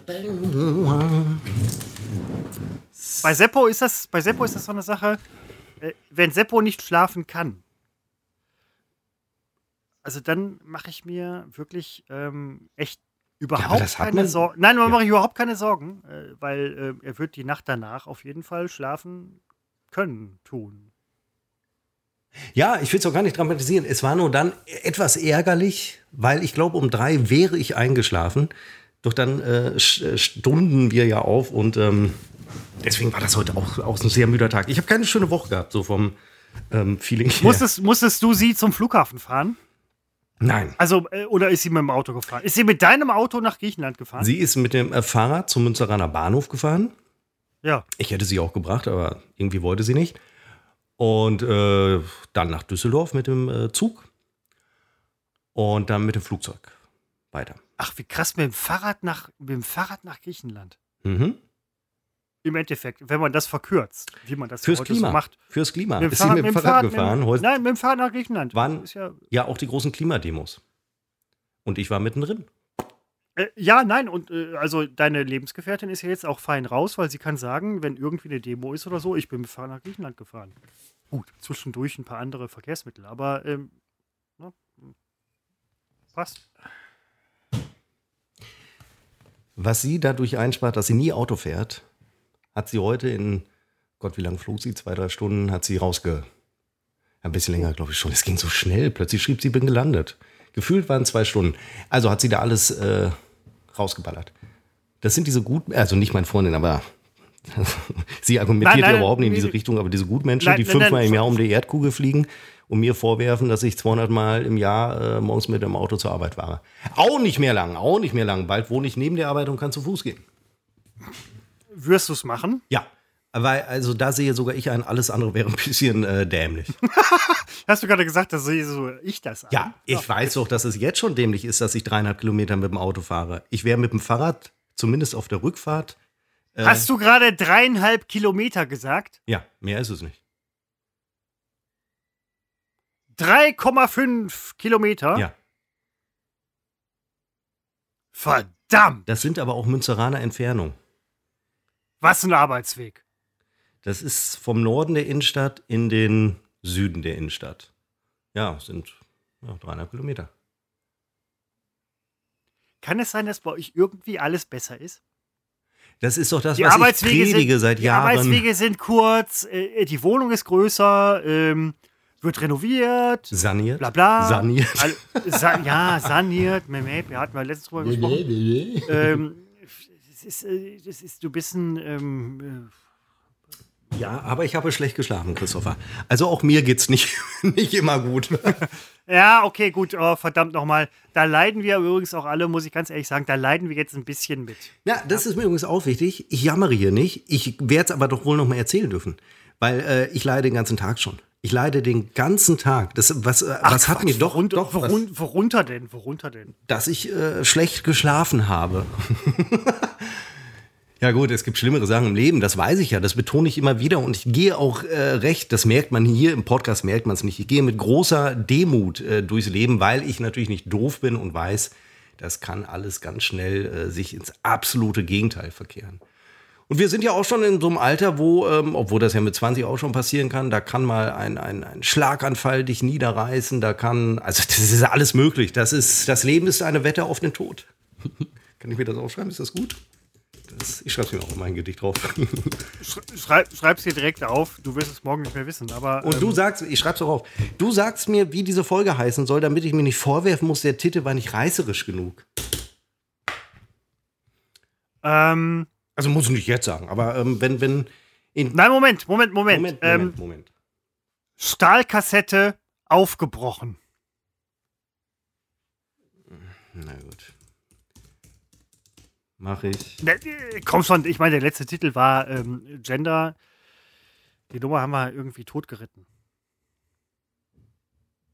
Bei Seppo ist das, bei Seppo ist das so eine Sache, äh, wenn Seppo nicht schlafen kann, also dann mache ich mir wirklich ähm, echt überhaupt hat keine Sorgen. Nein, man Ja. mache ich überhaupt keine Sorgen, äh, weil äh, er wird die Nacht danach auf jeden Fall schlafen können, tun. Ja, ich will es auch gar nicht dramatisieren. Es war nur dann etwas ärgerlich, weil ich glaube, um drei wäre ich eingeschlafen. Doch dann äh, äh, stunden wir ja auf und ähm, deswegen war das heute auch, auch ein sehr müder Tag. Ich habe keine schöne Woche gehabt, so vom ähm, Feeling her. Musstest, musstest du sie zum Flughafen fahren? Nein. Also, äh, oder ist sie mit dem Auto gefahren? Ist sie mit deinem Auto nach Griechenland gefahren? Sie ist mit dem äh, Fahrrad zum Münsteraner Bahnhof gefahren. ja. Ich hätte sie auch gebracht, aber irgendwie wollte sie nicht. Und äh, dann nach Düsseldorf mit dem äh, Zug. Und dann mit dem Flugzeug weiter. Ach, wie krass, mit dem Fahrrad nach, mit dem Fahrrad nach Griechenland. Mhm. Im Endeffekt, wenn man das verkürzt, wie man das Fürs heute Klima. so macht. Fürs Klima. Mit dem Ist sie mit dem Fahrrad, mit dem- gefahren? Heute Nein, mit dem Fahrrad nach Griechenland. Wann? Ist ja, ja auch die großen Klimademos. Und ich war mittendrin. äh, ja, nein, und äh, also deine Lebensgefährtin ist ja jetzt auch fein raus, weil sie kann sagen, wenn irgendwie eine Demo ist oder so, ich bin mit dem Fahrrad nach Griechenland gefahren. Gut, zwischendurch ein paar andere Verkehrsmittel, aber ähm, ne, passt. Was sie dadurch einspart, dass sie nie Auto fährt, hat sie heute in, Gott, wie lange flog sie? Zwei, drei Stunden, hat sie rausge. Ein bisschen länger, glaube ich schon. Es ging so schnell. Plötzlich schrieb sie, bin gelandet. Gefühlt waren zwei Stunden. Also hat sie da alles äh, rausgeballert. Das sind diese guten, also nicht meine Freundin, aber (laughs) sie argumentiert Nein, nein, ja überhaupt nicht in diese. Richtung, aber diese Gutmenschen, Nein, die fünfmal im Jahr um die Erdkugel fliegen und mir vorwerfen, dass ich 200 Mal im Jahr äh, morgens mit dem Auto zur Arbeit fahre. Auch nicht mehr lang, auch nicht mehr lang. Bald wohne ich neben der Arbeit und kann zu Fuß gehen. Wirst du es machen? Ja, weil also da sehe sogar ich ein, alles andere wäre ein bisschen äh, dämlich. (laughs) Hast du gerade gesagt, dass sehe so ich das an? Ja, ich weiß doch, dass es jetzt schon dämlich ist, dass ich dreieinhalb Kilometer mit dem Auto fahre. Ich wäre mit dem Fahrrad, zumindest auf der Rückfahrt, Hast du gerade dreieinhalb Kilometer gesagt? ja, mehr ist es nicht. 3,5 Kilometer? Ja, Verdammt, das sind aber auch Münzeraner Entfernung. was ein Arbeitsweg. Das ist vom Norden der Innenstadt in den Süden der Innenstadt. Ja, sind ja, dreieinhalb Kilometer. Kann es sein, dass bei euch irgendwie alles besser ist? Das ist doch das, Die was ich Arbeitswege, predige sind, seit die Jahren. Arbeitswege sind kurz, äh, die Wohnung ist größer, ähm, wird renoviert, Saniert. bla bla. Saniert. All, sa ja, saniert, Meme, wir hatten wir letztens drüber gesprochen. ähm, das ist, äh, das ist, du bist ein, ähm, Ja, aber ich habe schlecht geschlafen, Christopher. Also auch mir geht's nicht, (laughs) nicht immer gut. (laughs) ja, okay, gut, oh, verdammt nochmal. Da leiden wir übrigens auch alle, muss ich ganz ehrlich sagen, da leiden wir jetzt ein bisschen mit. Ja, das ist mir übrigens auch wichtig. Ich jammere hier nicht. Ich werde es aber doch wohl noch mal erzählen dürfen. Weil äh, ich leide den ganzen Tag schon. Ich leide den ganzen Tag. Das, was äh, was hat mir doch, Worunter, doch was, worun, worunter denn? Worunter denn? dass ich äh, schlecht geschlafen habe. (laughs) ja gut, es gibt schlimmere Sachen im Leben, das weiß ich ja, das betone ich immer wieder und ich gehe auch äh, recht, das merkt man hier im Podcast, merkt man es nicht. Ich gehe mit großer Demut äh, durchs Leben, weil ich natürlich nicht doof bin und weiß, das kann alles ganz schnell äh, sich ins absolute Gegenteil verkehren. Und wir sind ja auch schon in so einem Alter, wo, ähm, obwohl das ja mit 20 auch schon passieren kann, da kann mal ein, ein, ein Schlaganfall dich niederreißen, da kann, also das ist alles möglich. Das ist, das Leben ist eine Wette auf den Tod. (laughs) kann ich mir das aufschreiben? Ist das gut? Das, ich schreibe mir auch immer ein Gedicht drauf. (laughs) Schreib, schreib's dir direkt auf. Du wirst es morgen nicht mehr wissen. Aber, Und ähm, du sagst, ich schreib's auch auf. Du sagst mir, wie diese Folge heißen soll, damit ich mir nicht vorwerfen muss, der Titel war nicht reißerisch genug. Ähm, Also muss ich nicht jetzt sagen, aber ähm, wenn, wenn. In nein, Moment, Moment, Moment. Moment, ähm, Moment, Moment. Stahlkassette aufgebrochen. Na gut. Mach ich. Ne, äh, Komm schon, ich meine, der letzte Titel war ähm, Gender. Die Nummer haben wir irgendwie totgeritten.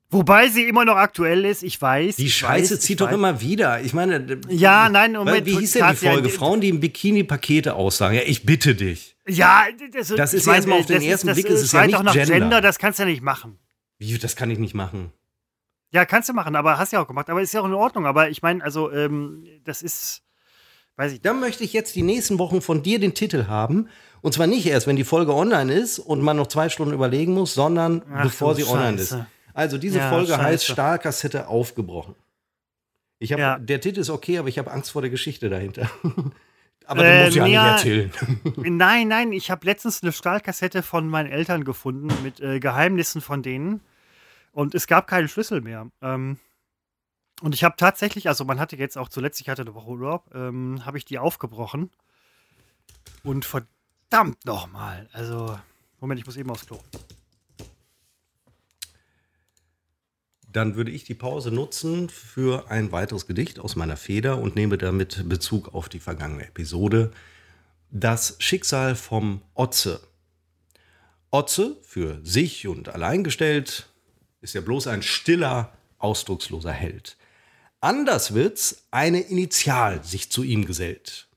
Wobei sie immer noch aktuell ist, ich weiß. Die ich Scheiße weiß, zieht doch weiß. immer wieder. Ich meine. d- Ja, nein, Moment. Wie hieß denn die Folge? d- Frauen, die im Bikini Pakete aussagen. Ja, ich bitte dich. Ja, das, Das ist erstmal auf den ersten das Blick, ist es ja schreit nicht nach Gender. Gender, das kannst du ja nicht machen. Wie, das kann ich nicht machen. Ja, kannst du machen, aber hast ja auch gemacht. Aber ist ja auch in Ordnung. Aber ich meine, also, ähm, das ist. Weiß ich. Dann möchte ich jetzt die nächsten Wochen von dir den Titel haben. Und zwar nicht erst, wenn die Folge online ist und man noch zwei Stunden überlegen muss, sondern Ach bevor sie online ist. Scheiße. Also diese Ja, Folge scheiße. heißt Stahlkassette aufgebrochen. Ich hab, Ja. Der Titel ist okay, aber ich habe Angst vor der Geschichte dahinter. (laughs) aber Äh, den muss ich ja ja, nicht erzählen. (laughs) Nein, nein, ich habe letztens eine Stahlkassette von meinen Eltern gefunden mit äh, Geheimnissen von denen. Und es gab keinen Schlüssel mehr. Ähm, und ich habe tatsächlich, also man hatte jetzt auch zuletzt, ich hatte eine Woche Urlaub, ähm, habe ich die aufgebrochen. Und verdammt nochmal. Also, Moment, ich muss eben aufs Klo. Dann würde ich die Pause nutzen für ein weiteres Gedicht aus meiner Feder und nehme damit Bezug auf die vergangene Episode. Das Schicksal vom Otze. Otze, für sich und alleingestellt, ist ja bloß ein stiller, ausdrucksloser Held. Anderswitz eine Initial sich zu ihm gesellt.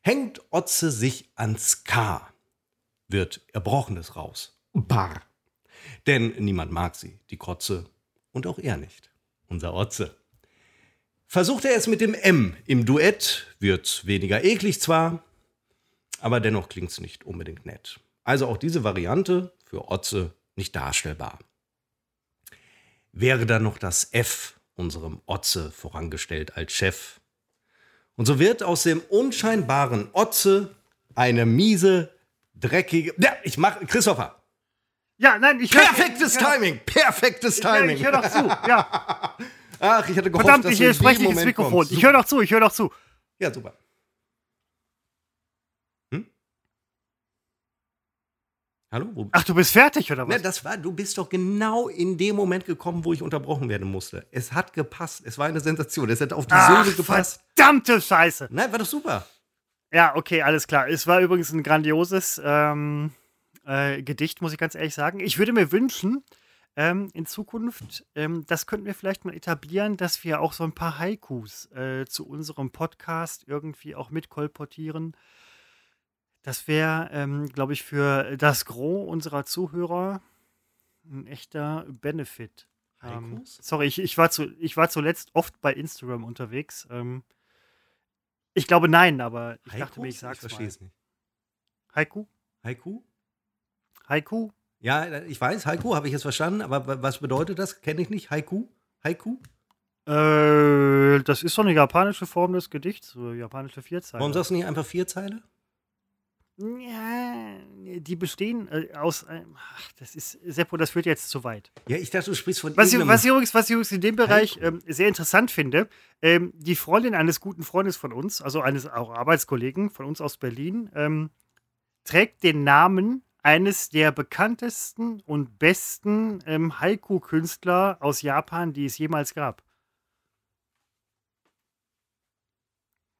Hängt Otze sich ans K, wird Erbrochenes raus. Barr. Denn niemand mag sie, die Krotze, und auch er nicht, unser Otze. Versucht er es mit dem M im Duett, wird weniger eklig zwar, aber dennoch klingt's nicht unbedingt nett. Also auch diese Variante für Otze nicht darstellbar. Wäre dann noch das F unserem Otze vorangestellt als Chef. Und so wird aus dem unscheinbaren Otze eine miese, dreckige. Ja, ich mach. Christopher! Ja, nein, ich Perfektes ich hör- Timing! Perfektes Ja, Timing! ich höre doch zu. Ja, (laughs) Ach, ich hatte gehofft, verdammt, dass ich spreche ins Mikrofon. kommst. Ich höre doch zu, ich höre doch zu. Ja, super. Hallo? Wo? Ach, du bist fertig, oder was? Ne, das war, du bist doch genau in dem Moment gekommen, wo ich unterbrochen werden musste. Es hat gepasst. Es war eine Sensation. Es hat auf die Ach, gepasst. verdammte Scheiße. Nein, war doch super. Ja, okay, alles klar. Es war übrigens ein grandioses ähm, äh, Gedicht, muss ich ganz ehrlich sagen. Ich würde mir wünschen, ähm, in Zukunft, ähm, das könnten wir vielleicht mal etablieren, dass wir auch so ein paar Haikus äh, zu unserem Podcast irgendwie auch mitkolportieren. Das wäre, ähm, glaube ich, für das Gros unserer Zuhörer ein echter Benefit. Ähm, Haikus? sorry, ich, ich, war zu, ich war zuletzt oft bei Instagram unterwegs. Ähm, ich glaube nein, aber ich dachte mir, ich sag's verstehe mal. es nicht. Haiku? Haiku? Haiku? Ja, ich weiß, Haiku habe ich jetzt verstanden, aber wa- was bedeutet das? Kenne ich nicht. Haiku? Haiku? Äh, das ist so eine japanische Form des Gedichts, so japanische Vierzeiler. Warum sagst du nicht einfach vier Zeile? Ja, die bestehen äh, aus einem. Ach, das ist, Seppo, das führt jetzt zu weit. Ja, ich dachte, du sprichst von Was ich, was ich, übrigens, was ich übrigens in dem Bereich ähm, sehr interessant finde, ähm, die Freundin eines guten Freundes von uns, also eines auch Arbeitskollegen von uns aus Berlin, ähm, trägt den Namen eines der bekanntesten und besten ähm, Haiku-Künstler aus Japan, die es jemals gab.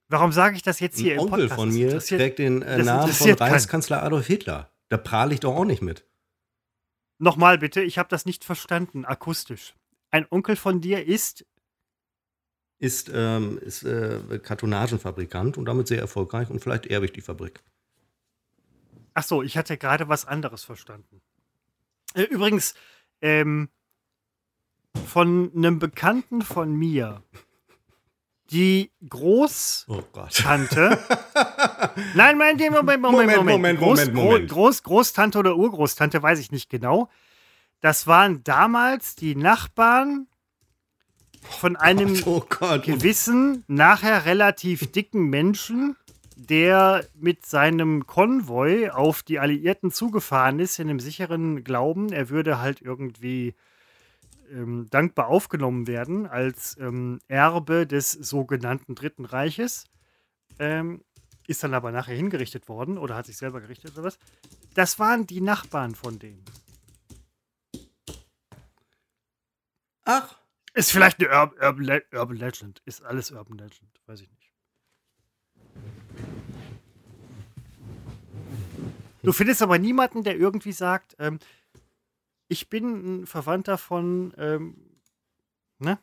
Warum sage ich das jetzt hier Ein im Onkel Podcast? von mir trägt den äh, Namen von. Reichskanzler Adolf Hitler. Da prahle ich doch auch nicht mit. Nochmal bitte, ich habe das nicht verstanden, akustisch. Ein Onkel von dir ist Ist, ähm, ist äh, Kartonagenfabrikant und damit sehr erfolgreich und vielleicht erbe ich die Fabrik. Ach so, ich hatte gerade was anderes verstanden. Äh, übrigens, ähm, von einem Bekannten von mir, die Großtante. Oh Gott. (laughs) Nein, Moment, Moment, Moment, Moment. Moment, Groß, Moment, Moment. Gro Groß, Großtante oder Urgroßtante, weiß ich nicht genau. Das waren damals die Nachbarn von einem Oh Gott. Und gewissen, nachher relativ dicken Menschen, der mit seinem Konvoi auf die Alliierten zugefahren ist, in dem sicheren Glauben, er würde halt irgendwie ähm, dankbar aufgenommen werden als ähm, Erbe des sogenannten Dritten Reiches. Ähm, ist dann aber nachher hingerichtet worden oder hat sich selber gerichtet oder was. Das waren die Nachbarn von denen. Ach. Ist vielleicht eine Ur Urban, Le Urban Legend. Ist alles Urban Legend. Weiß ich nicht. Du findest aber niemanden, der irgendwie sagt, ähm, ich bin ein Verwandter von, ähm, ne?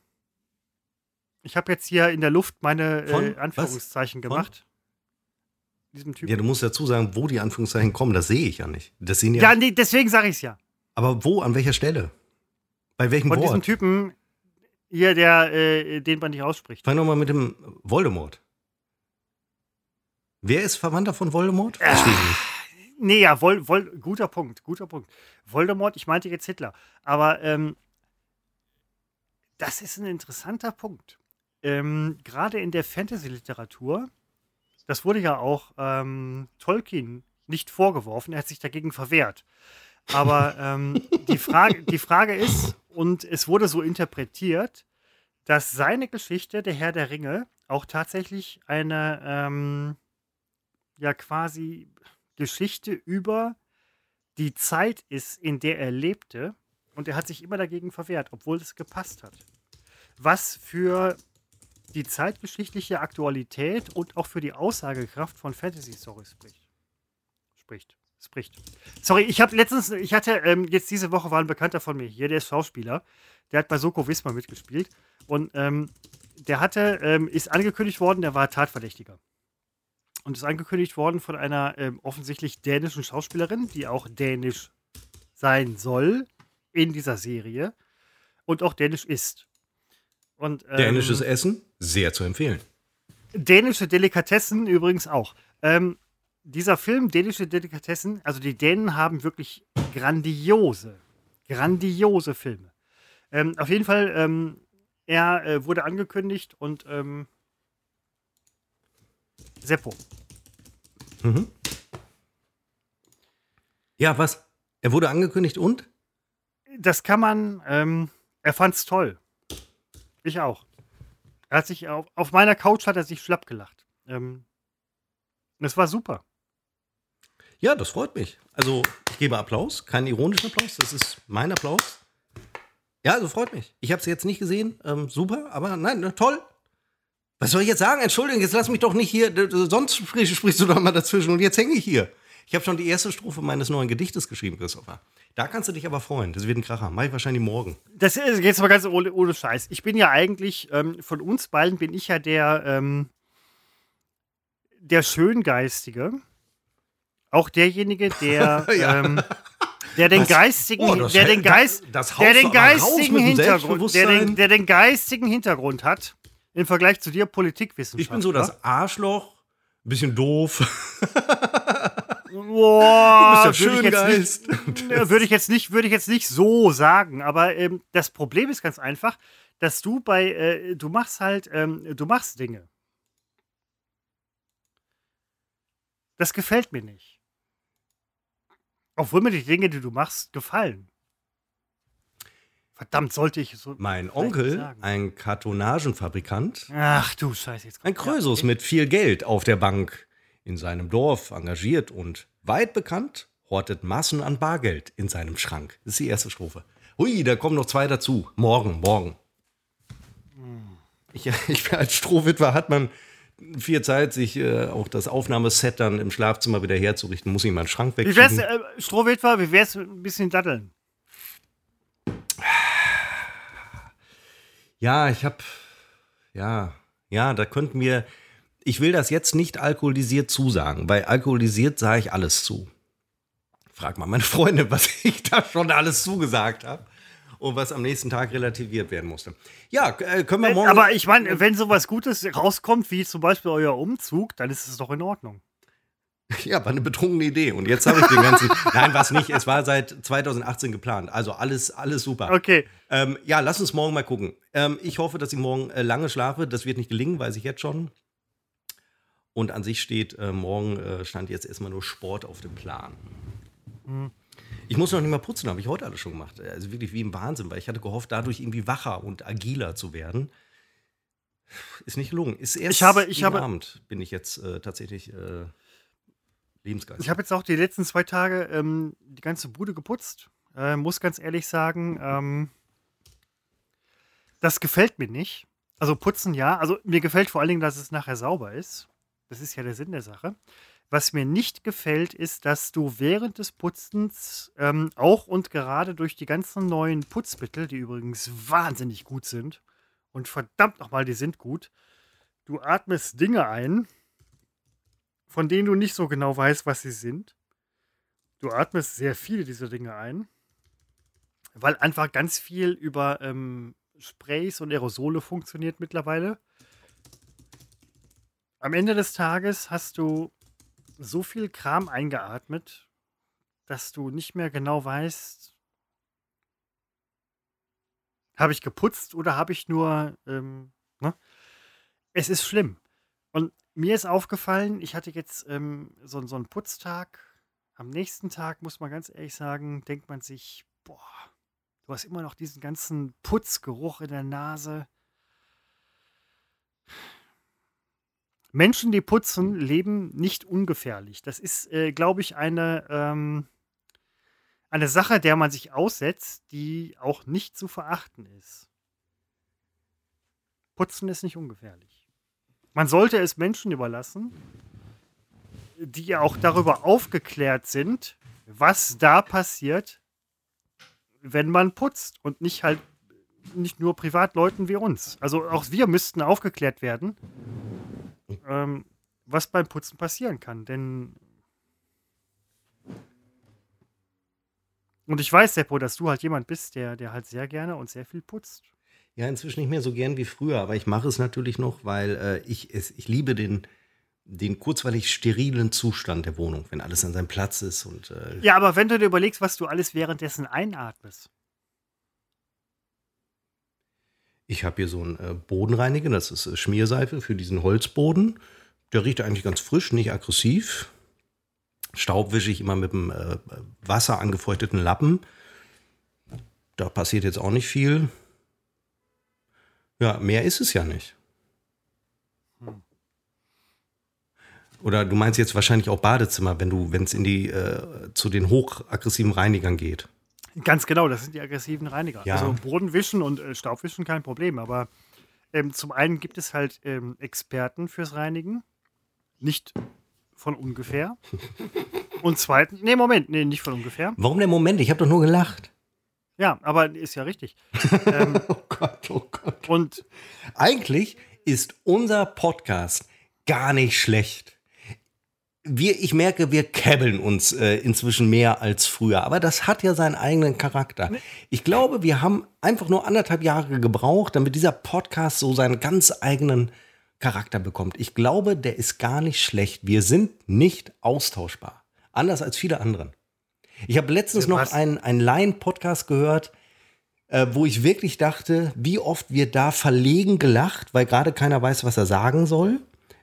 Ich habe jetzt hier in der Luft meine äh, Anführungszeichen Was? gemacht. Diesem Typen. Ja, du musst dazu sagen, wo die Anführungszeichen kommen. Das sehe ich ja nicht. Das sehen ja, ja nee, deswegen sage ich es ja. Aber wo, an welcher Stelle? Bei welchem Von Wort? diesem Typen, hier, der, äh, den man nicht ausspricht. Fang nochmal mit dem Voldemort. Wer ist Verwandter von Voldemort? Verstehe ich nicht. Nee, ja, Vol, Vol, guter Punkt, guter Punkt. Voldemort, ich meinte jetzt Hitler. Aber ähm, das ist ein interessanter Punkt. Ähm, Gerade in der Fantasy-Literatur, das wurde ja auch ähm, Tolkien nicht vorgeworfen, er hat sich dagegen verwehrt. Aber ähm, die, Frage, die Frage ist, und es wurde so interpretiert, dass seine Geschichte, der Herr der Ringe, auch tatsächlich eine, ähm, ja quasi Geschichte über die Zeit ist, in der er lebte. Und er hat sich immer dagegen verwehrt, obwohl es gepasst hat. Was für die zeitgeschichtliche Aktualität und auch für die Aussagekraft von Fantasy Stories spricht. Spricht. Spricht. Sorry, ich habe letztens, ich hatte, ähm, jetzt diese Woche war ein Bekannter von mir hier, der ist Schauspieler. Der hat bei Soko Wismar mitgespielt. Und ähm, der hatte, ähm, ist angekündigt worden, der war Tatverdächtiger und ist angekündigt worden von einer ähm, offensichtlich dänischen Schauspielerin, die auch dänisch sein soll in dieser Serie und auch dänisch ist. Und, ähm, Dänisches Essen, sehr zu empfehlen. Dänische Delikatessen übrigens auch. Ähm, dieser Film, Dänische Delikatessen, also die Dänen haben wirklich grandiose, grandiose Filme. Ähm, auf jeden Fall, ähm, er äh, wurde angekündigt und ähm, Seppo. Mhm. Ja, was? Er wurde angekündigt und? Das kann man, ähm, er fand's toll. Ich auch. Er hat sich auf, auf meiner Couch hat er sich schlapp gelacht. Ähm, das war super. Ja, das freut mich. Also, ich gebe Applaus, keinen ironischen Applaus, das ist mein Applaus. Ja, also freut mich. Ich habe es jetzt nicht gesehen, ähm, super, aber nein, toll, was soll ich jetzt sagen? Entschuldigung, jetzt lass mich doch nicht hier. Sonst sprichst, sprichst du doch mal dazwischen und jetzt hänge ich hier. Ich habe schon die erste Strophe meines neuen Gedichtes geschrieben, Christopher. Da kannst du dich aber freuen. Das wird ein Kracher. Mach ich wahrscheinlich morgen. Das ist jetzt mal ganz ohne, ohne Scheiß. Ich bin ja eigentlich, ähm, von uns beiden bin ich ja der, ähm, der Schöngeistige. Auch derjenige, der, (laughs) ja. ähm, der den Was? geistigen, oh, der den Geist, das, das der den geistigen Hintergrund, der den, der den geistigen Hintergrund hat im Vergleich zu dir Politikwissenschaftler. Ich bin so das Arschloch, ein bisschen doof. (laughs) Boah, du bist (laughs) ja Schöngeist. Würde ich, jetzt nicht, würde ich jetzt nicht so sagen, aber ähm, das Problem ist ganz einfach, dass du bei, äh, du machst halt, ähm, du machst Dinge. Das gefällt mir nicht. Obwohl mir die Dinge, die du machst, gefallen. Verdammt, sollte ich so. Mein Onkel, ein Kartonagenfabrikant. Ach du Scheiße. Jetzt ein Krösus ja, mit viel Geld auf der Bank. In seinem Dorf engagiert und weit bekannt, hortet Massen an Bargeld in seinem Schrank. Das ist die erste Strophe. Hui, da kommen noch zwei dazu. Morgen, morgen. Ich, ich als Strohwitwer hat man viel Zeit, sich äh, auch das Aufnahmeset dann im Schlafzimmer wieder herzurichten. Muss ich meinen Schrank weg. Wie wär's, äh, Strohwitwer, wie wär's ein bisschen datteln? Ja, ich habe, ja, ja, da könnten wir, ich will das jetzt nicht alkoholisiert zusagen, weil alkoholisiert sage ich alles zu. Frag mal meine (laughs) Freunde, was ich da schon alles zugesagt habe und was am nächsten Tag relativiert werden musste. Ja, äh, können wir morgen. Aber ich meine, wenn sowas Gutes rauskommt, wie zum Beispiel euer Umzug, dann ist es doch in Ordnung. (laughs) Ja, war eine betrunkene Idee. Und jetzt habe ich den ganzen. (laughs) Nein, war es nicht. Es war seit 2018 geplant. Also alles, alles super. Okay. Ähm, ja, lass uns morgen mal gucken. Ähm, ich hoffe, dass ich morgen äh, lange schlafe. Das wird nicht gelingen, weiß ich jetzt schon. Und an sich steht, äh, morgen äh, stand jetzt erstmal nur Sport auf dem Plan. Hm. Ich muss noch nicht mal putzen, habe ich heute alles schon gemacht. Also wirklich wie im Wahnsinn, weil ich hatte gehofft, dadurch irgendwie wacher und agiler zu werden. Ist nicht gelungen. Ist erst Ich habe- ich habe- Abend bin ich jetzt äh, tatsächlich lebensgeistig. Ich habe jetzt auch die letzten zwei Tage ähm, die ganze Bude geputzt. Äh, muss ganz ehrlich sagen, ähm, das gefällt mir nicht. Also putzen ja. Also mir gefällt vor allen Dingen, dass es nachher sauber ist. Das ist ja der Sinn der Sache. Was mir nicht gefällt, ist, dass du während des Putzens ähm, auch und gerade durch die ganzen neuen Putzmittel, die übrigens wahnsinnig gut sind, und verdammt nochmal, die sind gut, du atmest Dinge ein, von denen du nicht so genau weißt, was sie sind. Du atmest sehr viele dieser Dinge ein, weil einfach ganz viel über ähm, Sprays und Aerosole funktioniert mittlerweile. Am Ende des Tages hast du so viel Kram eingeatmet, dass du nicht mehr genau weißt, habe ich geputzt oder habe ich nur, ähm, ne? Es ist schlimm. Und mir ist aufgefallen, ich hatte jetzt ähm, so, so einen Putztag. Am nächsten Tag, muss man ganz ehrlich sagen, denkt man sich, boah, du hast immer noch diesen ganzen Putzgeruch in der Nase. Menschen, die putzen, leben nicht ungefährlich. Das ist, äh, glaube ich, eine, ähm, eine Sache, der man sich aussetzt, die auch nicht zu verachten ist. Putzen ist nicht ungefährlich. Man sollte es Menschen überlassen, die auch darüber aufgeklärt sind, was da passiert, wenn man putzt und nicht halt nicht nur Privatleuten wie uns. Also auch wir müssten aufgeklärt werden, ähm, was beim Putzen passieren kann. Denn und ich weiß, Seppo, dass du halt jemand bist, der, der halt sehr gerne und sehr viel putzt. Ja, inzwischen nicht mehr so gern wie früher, aber ich mache es natürlich noch, weil äh, ich, es, ich liebe den, den kurzweilig sterilen Zustand der Wohnung, wenn alles an seinem Platz ist und äh, Ja, aber wenn du dir überlegst, was du alles währenddessen einatmest. ich habe hier so einen äh, Bodenreiniger, das ist äh, Schmierseife für diesen Holzboden. Der riecht eigentlich ganz frisch, nicht aggressiv. Staub wische ich immer mit einem äh, Wasser angefeuchteten Lappen. Da passiert jetzt auch nicht viel. Ja, mehr ist es ja nicht. Oder du meinst jetzt wahrscheinlich auch Badezimmer, wenn du, wenn es in die äh, zu den hochaggressiven Reinigern geht. Ganz genau, das sind die aggressiven Reiniger. Ja. Also Bodenwischen und äh, Staubwischen kein Problem, aber ähm, zum einen gibt es halt ähm, Experten fürs Reinigen, nicht von ungefähr. (laughs) und zweitens, nee, Moment, nee, nicht von ungefähr. Warum der Moment? Ich habe doch nur gelacht. Ja, aber ist ja richtig. ähm, (laughs) Oh Gott, oh Gott. und Eigentlich ist unser Podcast gar nicht schlecht. Wir, ich merke, wir käbbeln uns äh, inzwischen mehr als früher, aber das hat ja seinen eigenen Charakter. Ich glaube, wir haben einfach nur anderthalb Jahre gebraucht, damit dieser Podcast so seinen ganz eigenen Charakter bekommt. Ich glaube, der ist gar nicht schlecht. Wir sind nicht austauschbar. Anders als viele anderen. Ich habe letztens noch einen, einen Laien-Podcast gehört, äh, wo ich wirklich dachte, wie oft wird da verlegen gelacht, weil gerade keiner weiß, was er sagen soll.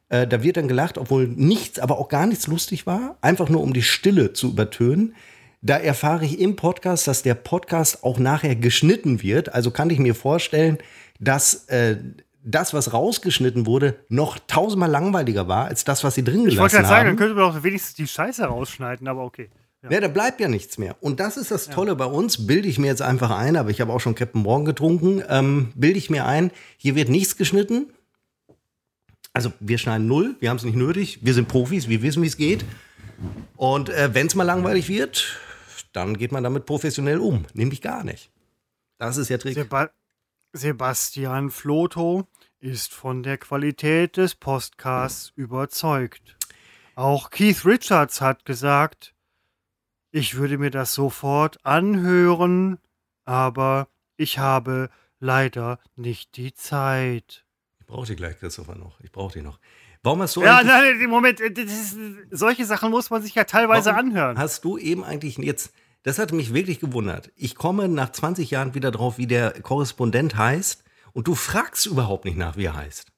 Äh, da wird dann gelacht, obwohl nichts, aber auch gar nichts lustig war, einfach nur um die Stille zu übertönen. Da erfahre ich im Podcast, dass der Podcast auch nachher geschnitten wird. Also kann ich mir vorstellen, dass äh, das, was rausgeschnitten wurde, noch tausendmal langweiliger war als das, was sie drin ich wollte gelassen gerade sagen, dann haben. könnte man doch wenigstens die Scheiße rausschneiden, aber okay. Ja. Ja, da bleibt ja nichts mehr. Und das ist das Tolle bei uns, bilde ich mir jetzt einfach ein, aber ich habe auch schon Captain Morgan getrunken, ähm, bilde ich mir ein, hier wird nichts geschnitten. Also wir schneiden null, wir haben es nicht nötig, wir sind Profis, wir wissen, wie es geht. Und äh, wenn es mal langweilig wird, dann geht man damit professionell um, nämlich gar nicht. Das ist der Trick. Seba Sebastian Floto ist von der Qualität des Podcasts überzeugt. Auch Keith Richards hat gesagt, ich würde mir das sofort anhören, aber ich habe leider nicht die Zeit. Ich brauche die gleich, Christopher, noch. Ich brauche die noch. Warum hast du Ja, nein, im Moment, äh, ist, solche Sachen muss man sich ja teilweise anhören. Hast du eben eigentlich jetzt, das hat mich wirklich gewundert. Ich komme nach 20 Jahren wieder drauf, wie der Korrespondent heißt und du fragst überhaupt nicht nach, wie er heißt.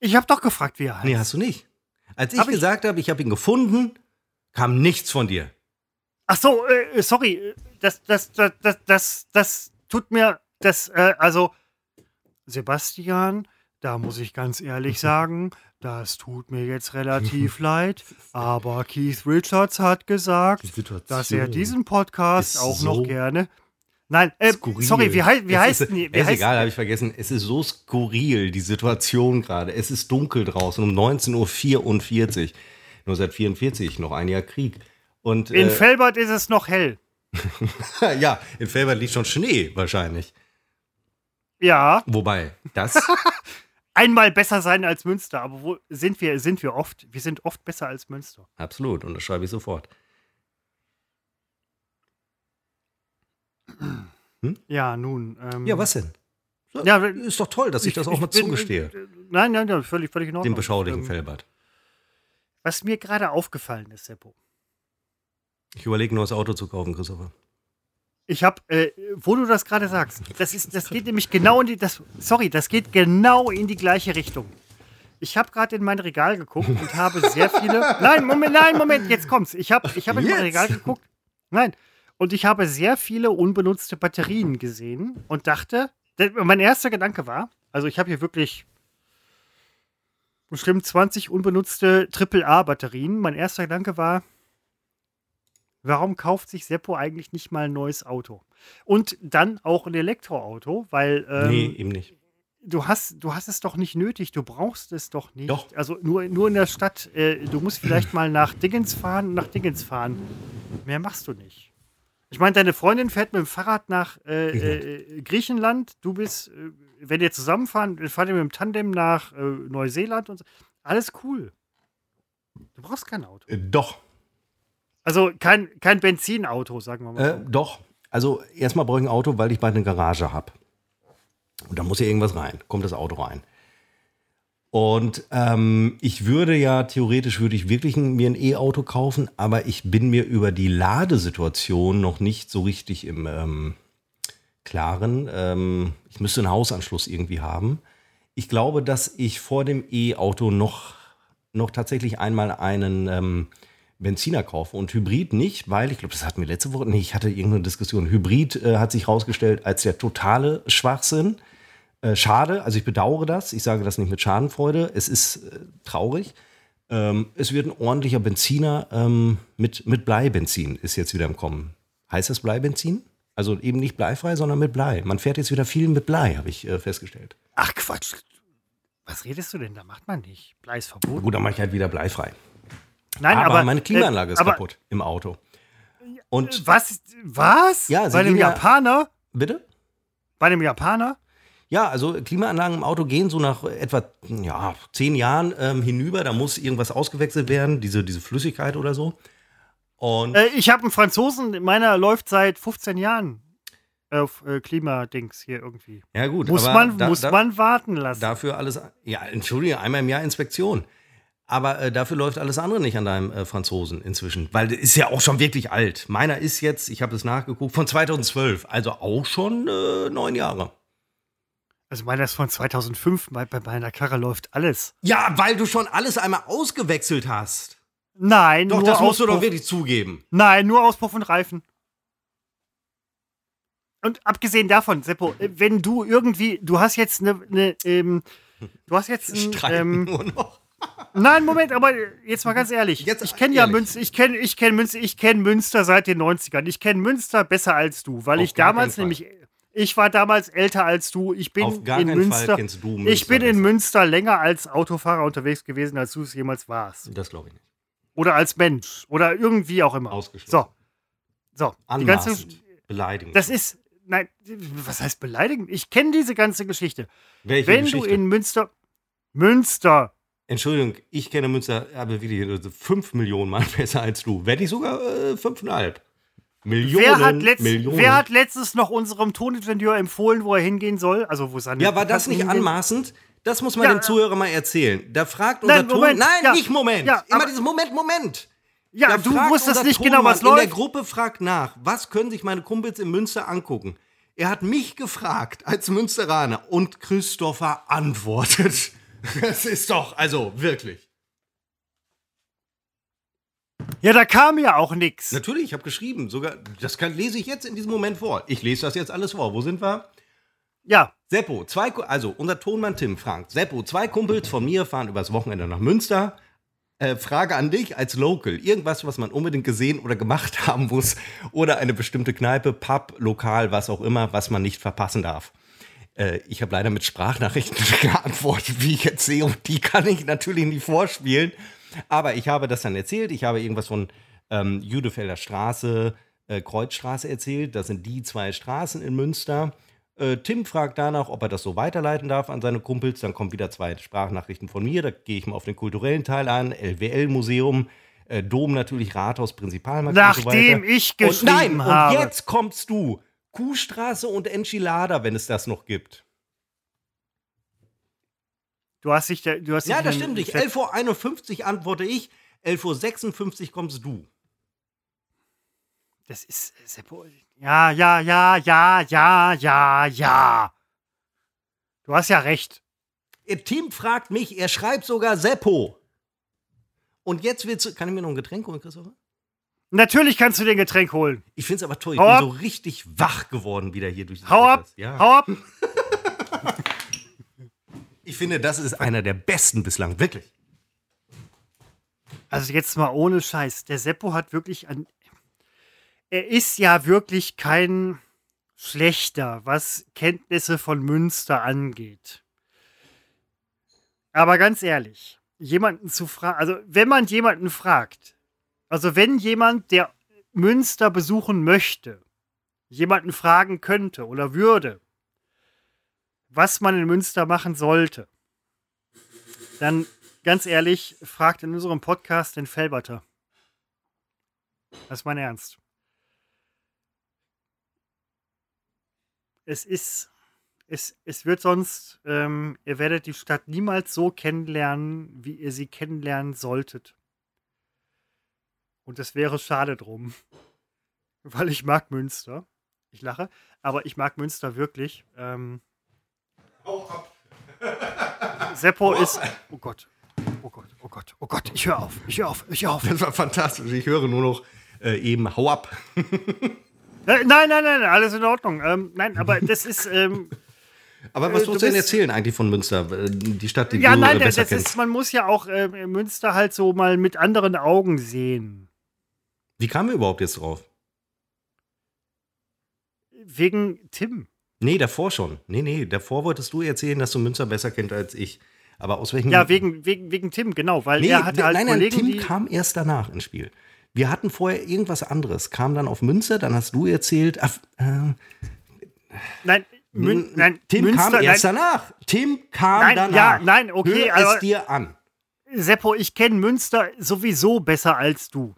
Ich habe doch gefragt, wie er heißt. Nee, hast du nicht. Als ich Hab ich- gesagt habe, ich habe ihn gefunden, kam nichts von dir. Ach so, äh, sorry, das, das, das, das, das, das tut mir, das, äh, also, Sebastian, da muss ich ganz ehrlich (laughs) sagen, das tut mir jetzt relativ (laughs) leid, aber Keith Richards hat gesagt, dass er diesen Podcast auch so noch gerne. Nein, äh, sorry, wie, hei wie Es heißt ist, denn die? Wie ist heißt, egal, habe ich vergessen. Es ist so skurril, die Situation gerade. Es ist dunkel draußen um 19.44 Uhr. 1944, noch ein Jahr Krieg. Und in äh, Felbert ist es noch hell. (laughs) ja, in Felbert liegt schon Schnee wahrscheinlich. Ja, Wobei, das (laughs) einmal besser sein als Münster, aber wo sind wir, sind wir oft? Wir sind oft besser als Münster. absolut, und das schreibe ich sofort. Ja, nun. Ähm, Ja, was denn? Ja, ist doch toll, dass ich, das auch mal bin- zugestehe. äh, Nein, nein, nein, völlig, völlig in Ordnung. Dem beschaulichen Ähm, Felbert. Was mir gerade aufgefallen ist, Seppo. Ich überlege nur, das Auto zu kaufen, Christopher. Ich habe, äh, wo du das gerade sagst, das ist, das geht nämlich genau in die, das, sorry, das geht genau in die gleiche Richtung. Ich habe gerade in mein Regal geguckt und habe sehr viele. (laughs) Nein, Moment, nein, Moment, jetzt kommt's. Ich habe, ich habe in mein? Regal geguckt. Nein, und ich habe sehr viele unbenutzte Batterien gesehen und dachte, mein erster Gedanke war, also ich habe hier wirklich bestimmt 20 unbenutzte AAA-Batterien. Mein erster Gedanke war, warum kauft sich Seppo eigentlich nicht mal ein neues Auto? Und dann auch ein Elektroauto, weil ähm, nee, eben nicht. du, hast, du hast es doch nicht nötig, du brauchst es doch nicht. Doch. Also nur, nur in der Stadt, äh, du musst vielleicht mal nach Dingens fahren und nach Dingens fahren. Mehr machst du nicht. Ich meine, deine Freundin fährt mit dem Fahrrad nach äh, äh, Griechenland. Du bist, äh, wenn ihr zusammenfahren, fahrt ihr mit dem Tandem nach äh, Neuseeland und so. Alles cool. Du brauchst kein Auto. Äh, doch, Also kein, kein Benzinauto, sagen wir mal. Äh, doch. Also erstmal brauche ich ein Auto, weil ich bald eine Garage habe. Und da muss ja irgendwas rein. Kommt das Auto rein. Und ähm, ich würde ja, theoretisch würde ich wirklich ein, mir ein E-Auto kaufen, aber ich bin mir über die Ladesituation noch nicht so richtig im ähm, Klaren. Ähm, ich müsste einen Hausanschluss irgendwie haben. Ich glaube, dass ich vor dem E-Auto noch, noch tatsächlich einmal einen ähm, Benziner kaufe und Hybrid nicht, weil ich glaube, das hatten wir letzte Woche, nee, ich hatte irgendeine Diskussion. Hybrid äh, hat sich herausgestellt als der totale Schwachsinn. Äh, schade, also ich bedauere das. Ich sage das nicht mit Schadenfreude. Es ist äh, traurig. Ähm, es wird ein ordentlicher Benziner ähm, mit, mit Bleibenzin ist jetzt wieder im Kommen. Heißt das Bleibenzin? Also eben nicht bleifrei, sondern mit Blei. Man fährt jetzt wieder viel mit Blei, habe ich äh, festgestellt. Ach Quatsch. Was redest du denn? Da macht man nicht. Blei ist verboten. Gut, dann mache ich halt wieder bleifrei. Nein, aber, aber, meine Klimaanlage äh, ist aber, kaputt im Auto. Und Was? Was? Ja, Bei ja- Japaner? bitte? Bei einem Japaner? Ja, also Klimaanlagen im Auto gehen so nach etwa ja, zehn Jahren ähm, hinüber. Da muss irgendwas ausgewechselt werden, diese, diese Flüssigkeit oder so. Und Äh, ich habe einen Franzosen, meiner läuft seit 15 Jahren auf äh, Klimadings hier irgendwie. ja gut, Muss, man, da, muss da, man warten lassen. dafür alles. Ja, entschuldige, einmal im Jahr Inspektion. Aber äh, dafür läuft alles andere nicht an deinem äh, Franzosen inzwischen. Weil der ist ja auch schon wirklich alt. Meiner ist jetzt, ich habe es nachgeguckt, von 2012. Also auch schon äh, neun Jahre. Also meiner ist von 2005, bei, bei meiner Karre läuft alles. Ja, weil du schon alles einmal ausgewechselt hast. Nein, Doch, nur das musst du doch Auspuff- wirklich zugeben. Nein, nur Auspuff und Reifen. Und abgesehen davon, Seppo, äh, wenn du irgendwie, du hast jetzt eine, eine ähm, du hast jetzt ein, (laughs) Streiten ähm, nur noch. Nein, Moment, aber jetzt mal ganz ehrlich. Jetzt ich kenne ja. Münster, ich kenne ich kenn Münster, ich kenne Münster seit den 90ern. Ich kenne Münster besser als du, weil Auf ich damals nämlich ich war damals älter als du. Ich bin Auf gar in keinen Fall Münster. kennst du Münster ich bin in. Münster länger als Autofahrer unterwegs gewesen, als du es jemals warst. Das glaube ich nicht. Oder als Mensch. Oder irgendwie auch immer. Ausgeschlossen. So. So. Die ganze, Anmaßend. Beleidigend. das ist. Nein, was heißt beleidigend? Ich kenne diese ganze Geschichte. Welche Wenn Geschichte? du in Münster. Münster. Entschuldigung, ich kenne Münster aber wirklich also fünf Millionen Mal (laughs) besser als du. Wenn nicht sogar äh, fünfeinhalb. Millionen, Wer hat, letzt, Millionen. wer hat letztens noch unserem Toningenieur empfohlen, wo er hingehen soll? Also wo seine ja, war das nicht anmaßend? Das muss man Ja, dem äh, Zuhörer mal erzählen. Da fragt unser Nein, Ton. Moment, Nein, ja, nicht Moment. ja, Immer dieses Moment, Moment. Ja, Da du wusstest nicht genau, was Tonmann In der läuft. Gruppe fragt nach, was können sich meine Kumpels in Münster angucken? Er hat mich gefragt als Münsteraner und Christopher antwortet. (laughs) Das ist doch, also wirklich. Ja, da kam ja auch nichts. Natürlich, ich habe geschrieben. Sogar, das kann, lese ich jetzt in diesem Moment vor. Ich lese das jetzt alles vor. Wo sind wir? Ja, Seppo, zwei, also unser Tonmann Tim fragt, Seppo, zwei Kumpels von mir fahren übers Wochenende nach Münster. Äh, Frage an dich als Local. Irgendwas, was man unbedingt gesehen oder gemacht (laughs) haben muss. Oder eine bestimmte Kneipe, Pub, Lokal, was auch immer, was man nicht verpassen darf. Äh, ich habe leider mit Sprachnachrichten (laughs) geantwortet, wie ich jetzt sehe. Und die kann ich natürlich nicht vorspielen. Aber ich habe das dann erzählt. Ich habe irgendwas von ähm, Judefelder Straße, äh, Kreuzstraße erzählt. Das sind die zwei Straßen in Münster. Äh, Tim fragt danach, ob er das so weiterleiten darf an seine Kumpels. Dann kommen wieder zwei Sprachnachrichten von mir. Da gehe ich mal auf den kulturellen Teil an. LWL-Museum, äh, Dom natürlich, Rathaus, Prinzipalmarkt und so nachdem weiter. ich Und geschrieben nein, habe. und jetzt kommst du. Kuhstraße und Enchilada, wenn es das noch gibt. Du hast dich, du hast Ja, das stimmt nicht. 11.51 Uhr antworte ich, 11.56 Uhr kommst du. Das ist Seppo. Ja, ja, ja, ja, ja, ja, ja. Du hast ja recht. Ihr Team fragt mich, er schreibt sogar Seppo. Und jetzt willst du. Kann ich mir noch ein Getränk holen, Christopher? Natürlich kannst du den Getränk holen. Ich finde es aber toll. Ich Hau bin ab. so richtig wach geworden wieder hier durch das Hau ab. Ja. hau ab. Ich finde, das ist einer der besten bislang. Wirklich. Also jetzt mal ohne Scheiß. Der Seppo hat wirklich ein. Er ist ja wirklich kein schlechter, was Kenntnisse von Münster angeht. Aber ganz ehrlich, jemanden zu fragen, also wenn man jemanden fragt, also wenn jemand, der Münster besuchen möchte, jemanden fragen könnte oder würde, was man in Münster machen sollte, dann ganz ehrlich, fragt in unserem Podcast den Felberter. Das ist mein Ernst. Es ist, es, es wird sonst, ähm, ihr werdet die Stadt niemals so kennenlernen, wie ihr sie kennenlernen solltet. Und es wäre schade drum. (laughs) Weil ich mag Münster. Ich lache, aber ich mag Münster wirklich. Ähm, (laughs) Seppo ist. Oh Gott. Oh Gott, oh Gott, oh Gott, ich höre auf, ich höre auf, ich höre auf. Das war fantastisch. Ich höre nur noch äh, eben Hau ab. Äh, Nein, nein, nein, alles in Ordnung. Ähm, nein, aber (laughs) das ist. Ähm, Aber was Äh, du musst du denn erzählen eigentlich von Münster? Äh, Die Stadt, die ja, du nein, äh, das besser kennst. ist, man muss ja auch äh, Münster halt so mal mit anderen Augen sehen. Wie kamen wir überhaupt jetzt drauf? Wegen Tim. Nee, davor schon. Nee, nee, davor wolltest du erzählen, dass du Münster besser kennst als ich. Aber aus welchen Ja, wegen, wegen, wegen Tim, genau, weil Nee, er hatte halt nein, nein, Kollegen, Tim kam erst danach ins Spiel. Wir hatten vorher irgendwas anderes, kam dann auf Münster, dann hast du erzählt, ach, äh, Nein, Mün, nein Tim Münster, kam erst nein, danach. Tim kam Nein, danach. ja, nein, okay, Hör aber- es dir an. Seppo, ich kenne Münster sowieso besser als du.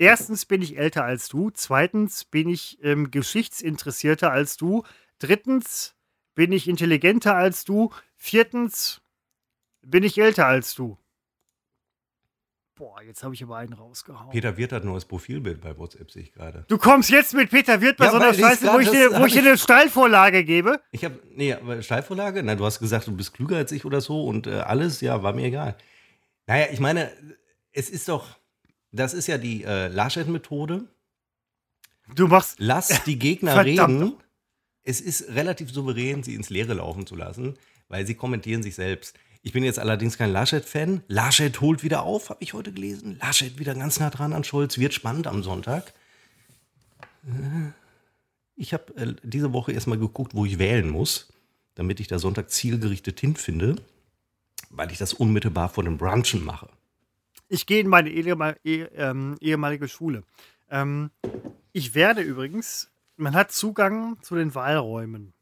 Erstens bin ich älter als du. Zweitens bin ich ähm, geschichtsinteressierter als du. Drittens bin ich intelligenter als du. Viertens bin ich älter als du. Boah, jetzt habe ich aber einen rausgehauen. Peter Wirth hat ein neues Profilbild bei WhatsApp, sehe ich gerade. Du kommst jetzt mit Peter Wirth bei Ja, so einer Scheiße, wo ich, dir, wo ich dir eine Steilvorlage gebe. Ich habe, nee, aber Steilvorlage? Nein, du hast gesagt, du bist klüger als ich oder so und äh, alles, ja, war mir egal. Naja, ich meine, es ist doch, das ist ja die äh, Laschet-Methode. Du machst. Lass die Gegner (laughs) Verdammt. reden. Es ist relativ souverän, sie ins Leere laufen zu lassen, weil sie kommentieren sich selbst. Ich bin jetzt allerdings kein Laschet-Fan. Laschet holt wieder auf, habe ich heute gelesen. Laschet wieder ganz nah dran an Scholz. Wird spannend am Sonntag. Äh, Ich habe äh, diese Woche erstmal geguckt, wo ich wählen muss, damit ich da Sonntag zielgerichtet hinfinde, weil ich das unmittelbar vor dem Brunchen mache. Ich gehe in meine ehemal eh, ähm, ehemalige Schule. Ähm, ich werde übrigens, man hat Zugang zu den Wahlräumen.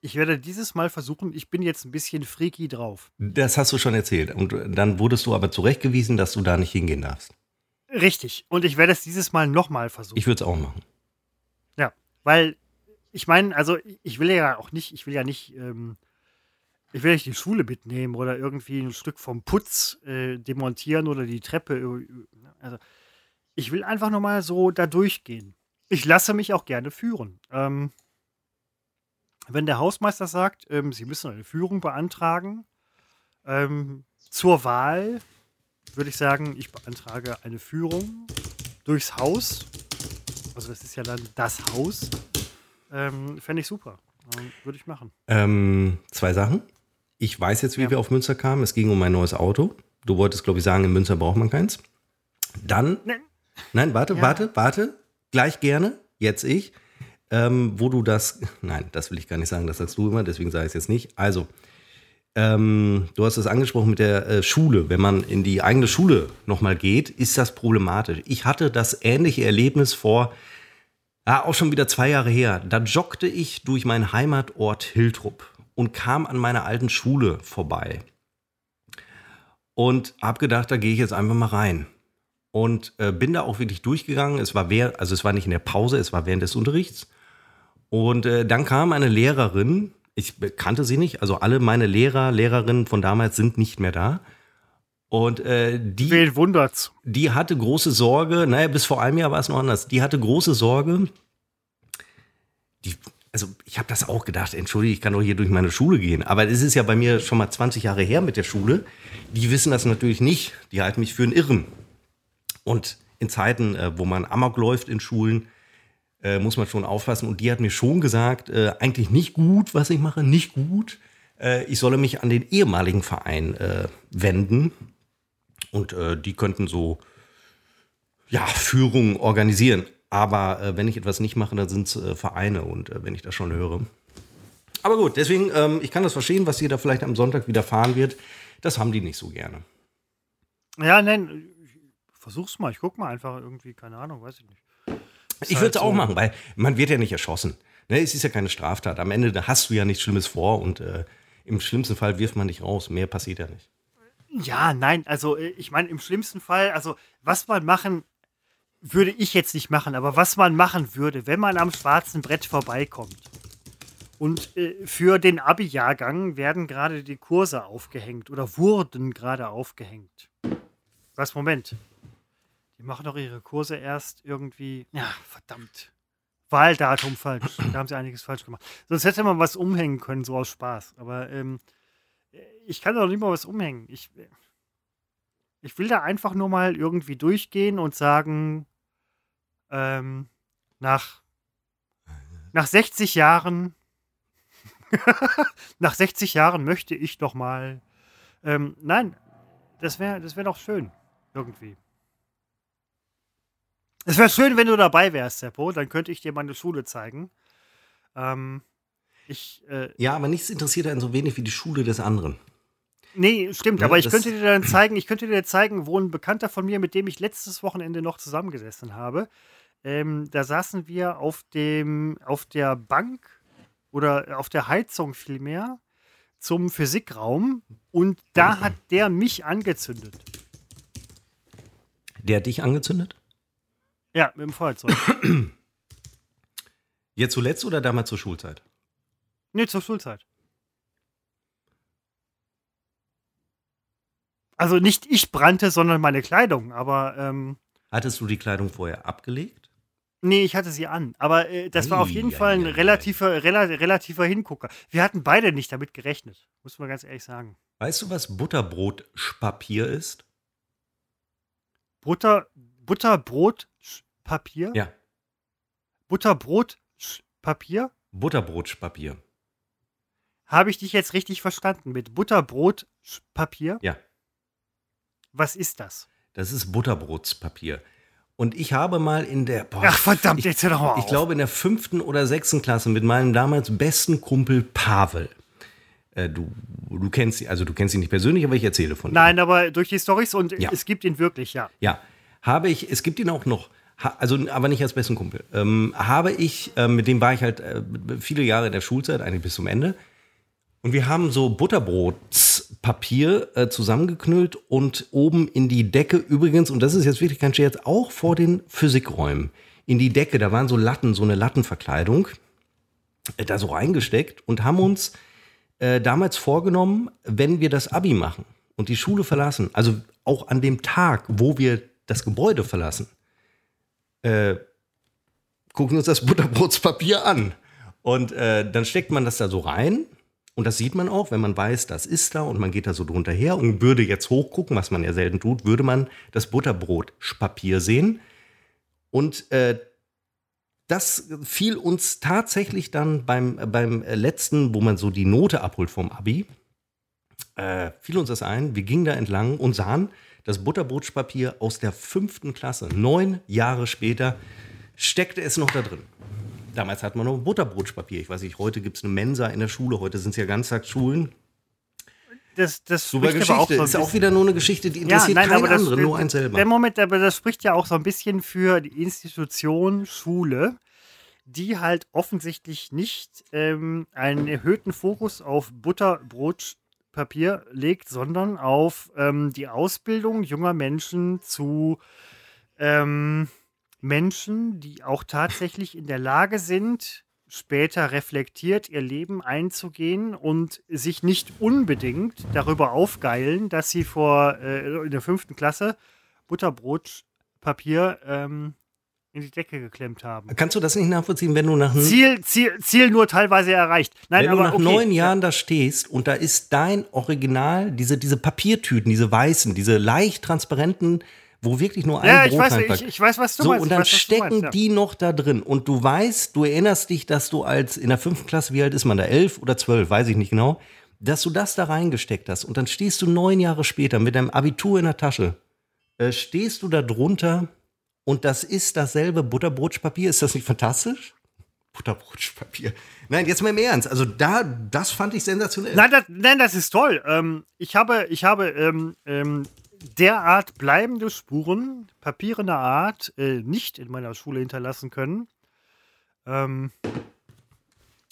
Ich werde dieses Mal versuchen, ich bin jetzt ein bisschen freaky drauf. Das hast du schon erzählt. Und dann wurdest du aber zurechtgewiesen, dass du da nicht hingehen darfst. Richtig. Und ich werde es dieses Mal nochmal versuchen. Ich würde es auch machen. ja, weil ich meine, also ich will ja auch nicht, ich will ja nicht, ähm, ich will nicht die Schule mitnehmen oder irgendwie ein Stück vom Putz äh, demontieren oder die Treppe. äh, Also ich will einfach nochmal so da durchgehen. Ich lasse mich auch gerne führen. Ähm, wenn der Hausmeister sagt, ähm, Sie müssen eine Führung beantragen ähm, zur Wahl, würde ich sagen, ich beantrage eine Führung durchs Haus. Also das ist ja dann das Haus. Ähm, Fände ich super. Ähm, würde ich machen. Ähm, zwei Sachen. Ich weiß jetzt, wie Ja. wir auf Münster kamen. Es ging um ein neues Auto. Du wolltest, glaube ich, sagen, in Münster braucht man keins. Dann, Ne. nein, warte, Ja. warte, warte. Gleich gerne, jetzt ich. Ähm, wo du das, (laughs) nein, das will ich gar nicht sagen, das sagst du immer, deswegen sage ich es jetzt nicht. Also, ähm, du hast es angesprochen mit der äh, Schule. Wenn man in die eigene Schule nochmal geht, ist das problematisch. Ich hatte das ähnliche Erlebnis vor, ja, auch schon wieder zwei Jahre her. Da joggte ich durch meinen Heimatort Hiltrup und kam an meiner alten Schule vorbei. Und habe gedacht, da gehe ich jetzt einfach mal rein. Und äh, bin da auch wirklich durchgegangen. Es war wer, also es war nicht in der Pause, es war während des Unterrichts. Und äh, dann kam eine Lehrerin, ich kannte sie nicht, also alle meine Lehrer, Lehrerinnen von damals sind nicht mehr da. Und äh, die Wen wundert's? die hatte große Sorge, naja, bis vor einem Jahr war es noch anders, die hatte große Sorge, die, also ich habe das auch gedacht, entschuldige, ich kann doch hier durch meine Schule gehen, aber es ist ja bei mir schon mal 20 Jahre her mit der Schule, die wissen das natürlich nicht, die halten mich für einen Irren. Und in Zeiten, äh, wo man Amok läuft in Schulen, äh, muss man schon aufpassen. Und die hat mir schon gesagt, äh, eigentlich nicht gut, was ich mache, nicht gut. Ich solle mich an den ehemaligen Verein wenden. Und die könnten so ja, Führungen organisieren. Aber äh, wenn ich etwas nicht mache, dann sind es äh, Vereine und äh, wenn ich das schon höre. Aber gut, deswegen, ähm, ich kann das verstehen, was dir da vielleicht am Sonntag widerfahren wird. Das haben die nicht so gerne. Ja, nein, ich versuch's mal. Ich guck mal einfach irgendwie, keine Ahnung, weiß ich nicht. Ist Ich halt würde es auch so. machen, weil man wird ja nicht erschossen. Ne, es ist ja keine Straftat. Am Ende da hast du ja nichts Schlimmes vor und äh, im schlimmsten Fall wirft man dich raus. Mehr passiert ja nicht. Ja, nein, also äh, ich meine, im schlimmsten Fall, also was man machen, würde ich jetzt nicht machen, aber was man machen würde, wenn man am schwarzen Brett vorbeikommt. Und äh, für den Abi-Jahrgang werden gerade die Kurse aufgehängt oder wurden gerade aufgehängt. Was, Moment. Die machen doch ihre Kurse erst irgendwie. Ja, verdammt. Wahldatum falsch. Da haben sie einiges falsch gemacht. Sonst hätte man was umhängen können, so aus Spaß. Aber ähm, ich kann doch nicht mal was umhängen. Ich, ich will da einfach nur mal irgendwie durchgehen und sagen, ähm, nach, nach 60 Jahren, (laughs) nach 60 Jahren möchte ich doch mal, ähm, nein, das wäre das wär doch schön, irgendwie. Es wäre schön, wenn du dabei wärst, Seppo, dann könnte ich dir meine Schule zeigen. Ähm, ich, äh, Ja, aber nichts interessiert einen so wenig wie die Schule des anderen. Nee, stimmt, Ne, aber ich könnte dir dann zeigen, ich könnte dir zeigen, wo ein Bekannter von mir, mit dem ich letztes Wochenende noch zusammengesessen habe, ähm, da saßen wir auf dem, auf der Bank oder auf der Heizung vielmehr zum Physikraum und da hat der mich angezündet. Der hat dich angezündet? Ja, mit dem Feuerzeug. (clears throat) Jetzt zuletzt oder damals zur Schulzeit? nee, zur Schulzeit. Also nicht ich brannte, sondern meine Kleidung, aber ähm, Hattest du die Kleidung vorher abgelegt? Nee, ich hatte sie an. Aber äh, das war auf jeden Ei, Fall ein ei, ei, relativer, rela relativer Hingucker. Wir hatten beide nicht damit gerechnet, muss man ganz ehrlich sagen. Weißt du, was Butterbrotpapier ist? Butter, Butterbrot, Sch- Papier? Ja, Butterbrot, Sch- Papier? Butterbrotpapier. Habe ich dich jetzt richtig verstanden mit Butterbrot, Sch- Papier? Ja, Was ist das? das ist Butterbrotspapier. Und ich habe mal in der. boah, Ach verdammt, ich, jetzt hör doch mal auf. Ich glaube, in der fünften oder sechsten Klasse mit meinem damals besten Kumpel Pavel. Äh, du, du kennst ihn, also du kennst ihn nicht persönlich, aber ich erzähle von ihm. Nein, aber durch die Storys und Ja. es gibt ihn wirklich, ja. Ja, habe ich, es gibt ihn auch noch, also aber nicht als besten Kumpel. Ähm, habe ich, ähm, mit dem war ich halt äh, viele Jahre in der Schulzeit, eigentlich bis zum Ende. Und wir haben so Butterbrotspapier äh, zusammengeknüllt und oben in die Decke, übrigens, und das ist jetzt wirklich kein Scherz, auch vor den Physikräumen, in die Decke, da waren so Latten, so eine Lattenverkleidung, äh, da so reingesteckt und haben uns äh, damals vorgenommen, wenn wir das Abi machen und die Schule verlassen, also auch an dem Tag, wo wir das Gebäude verlassen, äh, gucken uns das Butterbrotspapier an. Und äh, dann steckt man das da so rein Und das sieht man auch, wenn man weiß, das ist da und man geht da so drunter her und würde jetzt hochgucken, was man ja selten tut, würde man das Butterbrotpapier sehen. Und äh, das fiel uns tatsächlich dann beim, beim letzten, wo man so die Note abholt vom Abi, äh, fiel uns das ein. Wir gingen da entlang und sahen das Butterbrotpapier aus der fünften Klasse. Neun Jahre später steckte es noch da drin. Damals hat man noch Butterbrotpapier. Ich weiß nicht, heute gibt es eine Mensa in der Schule, heute sind es ja Ganztagsschulen. Das, das Super spricht aber Geschichte. so ist auch wieder nur eine Geschichte, die interessiert nein, keinen aber das- anderen, nur einen selber. Der Moment, aber das spricht ja auch so ein bisschen für die Institution Schule, die halt offensichtlich nicht ähm, einen erhöhten Fokus auf Butterbrotpapier legt, sondern auf ähm, die Ausbildung junger Menschen zu ähm, Menschen, die auch tatsächlich in der Lage sind, später reflektiert ihr Leben einzugehen und sich nicht unbedingt darüber aufgeilen, dass sie vor äh, in der fünften Klasse Butterbrotpapier ähm, in die Decke geklemmt haben. Kannst du das nicht nachvollziehen, wenn du nach, Ziel, Ziel, Ziel nur teilweise erreicht. Nein, wenn aber du nach okay. neun Jahren da stehst und da ist dein Original, diese, diese Papiertüten, diese weißen, diese leicht transparenten, wo wirklich nur ein Ja, ich Brot weiß, reinpackt. ich, ich weiß, was du So, meinst. und ich dann weiß, stecken meinst, ja. die noch da drin. Und du weißt, du erinnerst dich, dass du als in der fünften Klasse, wie alt ist man da? Elf oder zwölf, weiß ich nicht genau, dass du das da reingesteckt hast. Und dann stehst du neun Jahre später mit deinem Abitur in der Tasche. Äh, stehst du da drunter und das ist dasselbe Butterbrotpapier. Ist das nicht fantastisch? Butterbrotpapier. Nein, jetzt mal im Ernst. Also da, das fand ich sensationell. Nein, das, nein, das ist toll. Ähm, ich habe, ich habe ähm, ähm, derart bleibende Spuren, papierener Art, äh, nicht in meiner Schule hinterlassen können. Ähm,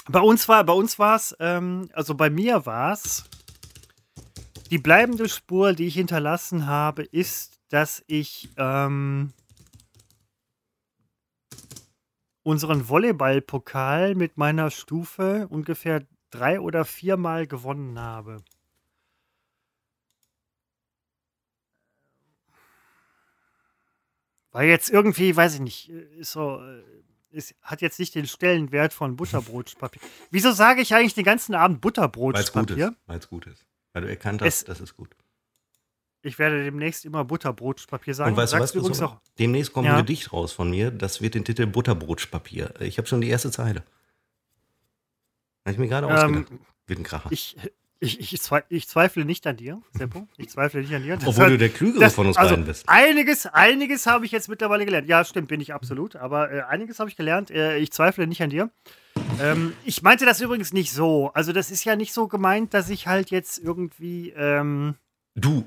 bei uns war, bei uns war es, ähm, also bei mir war es, die bleibende Spur, die ich hinterlassen habe, ist, dass ich ähm, unseren Volleyballpokal mit meiner Stufe ungefähr drei oder viermal gewonnen habe. Weil jetzt irgendwie, weiß ich nicht, ist so, äh, ist, hat jetzt nicht den Stellenwert von Butterbrotpapier. (laughs) Wieso sage ich eigentlich den ganzen Abend Butterbrotpapier? Weil es gut ist. Weil du erkannt hast, Es- das ist gut. Ich werde demnächst immer Butterbrotpapier sagen. Und weißt du was? Übrigens auch, Demnächst kommt Ja. ein Gedicht raus von mir. Das wird den Titel Butterbrotpapier. Ich habe schon die erste Zeile. Habe ich mir gerade Ähm, ausgedacht. Wird ein Kracher. ich, ich, ich, zweifle, ich zweifle nicht an dir, Seppo. Ich zweifle nicht an dir. Das Obwohl hat- du der Klügere das- von uns also, beiden bist. Einiges, einiges habe ich jetzt mittlerweile gelernt. Ja, stimmt, bin ich absolut. Aber äh, einiges habe ich gelernt. Äh, ich zweifle nicht an dir. Ähm, ich meinte das übrigens nicht so. Also, das ist ja nicht so gemeint, dass ich halt jetzt irgendwie. Ähm, Du.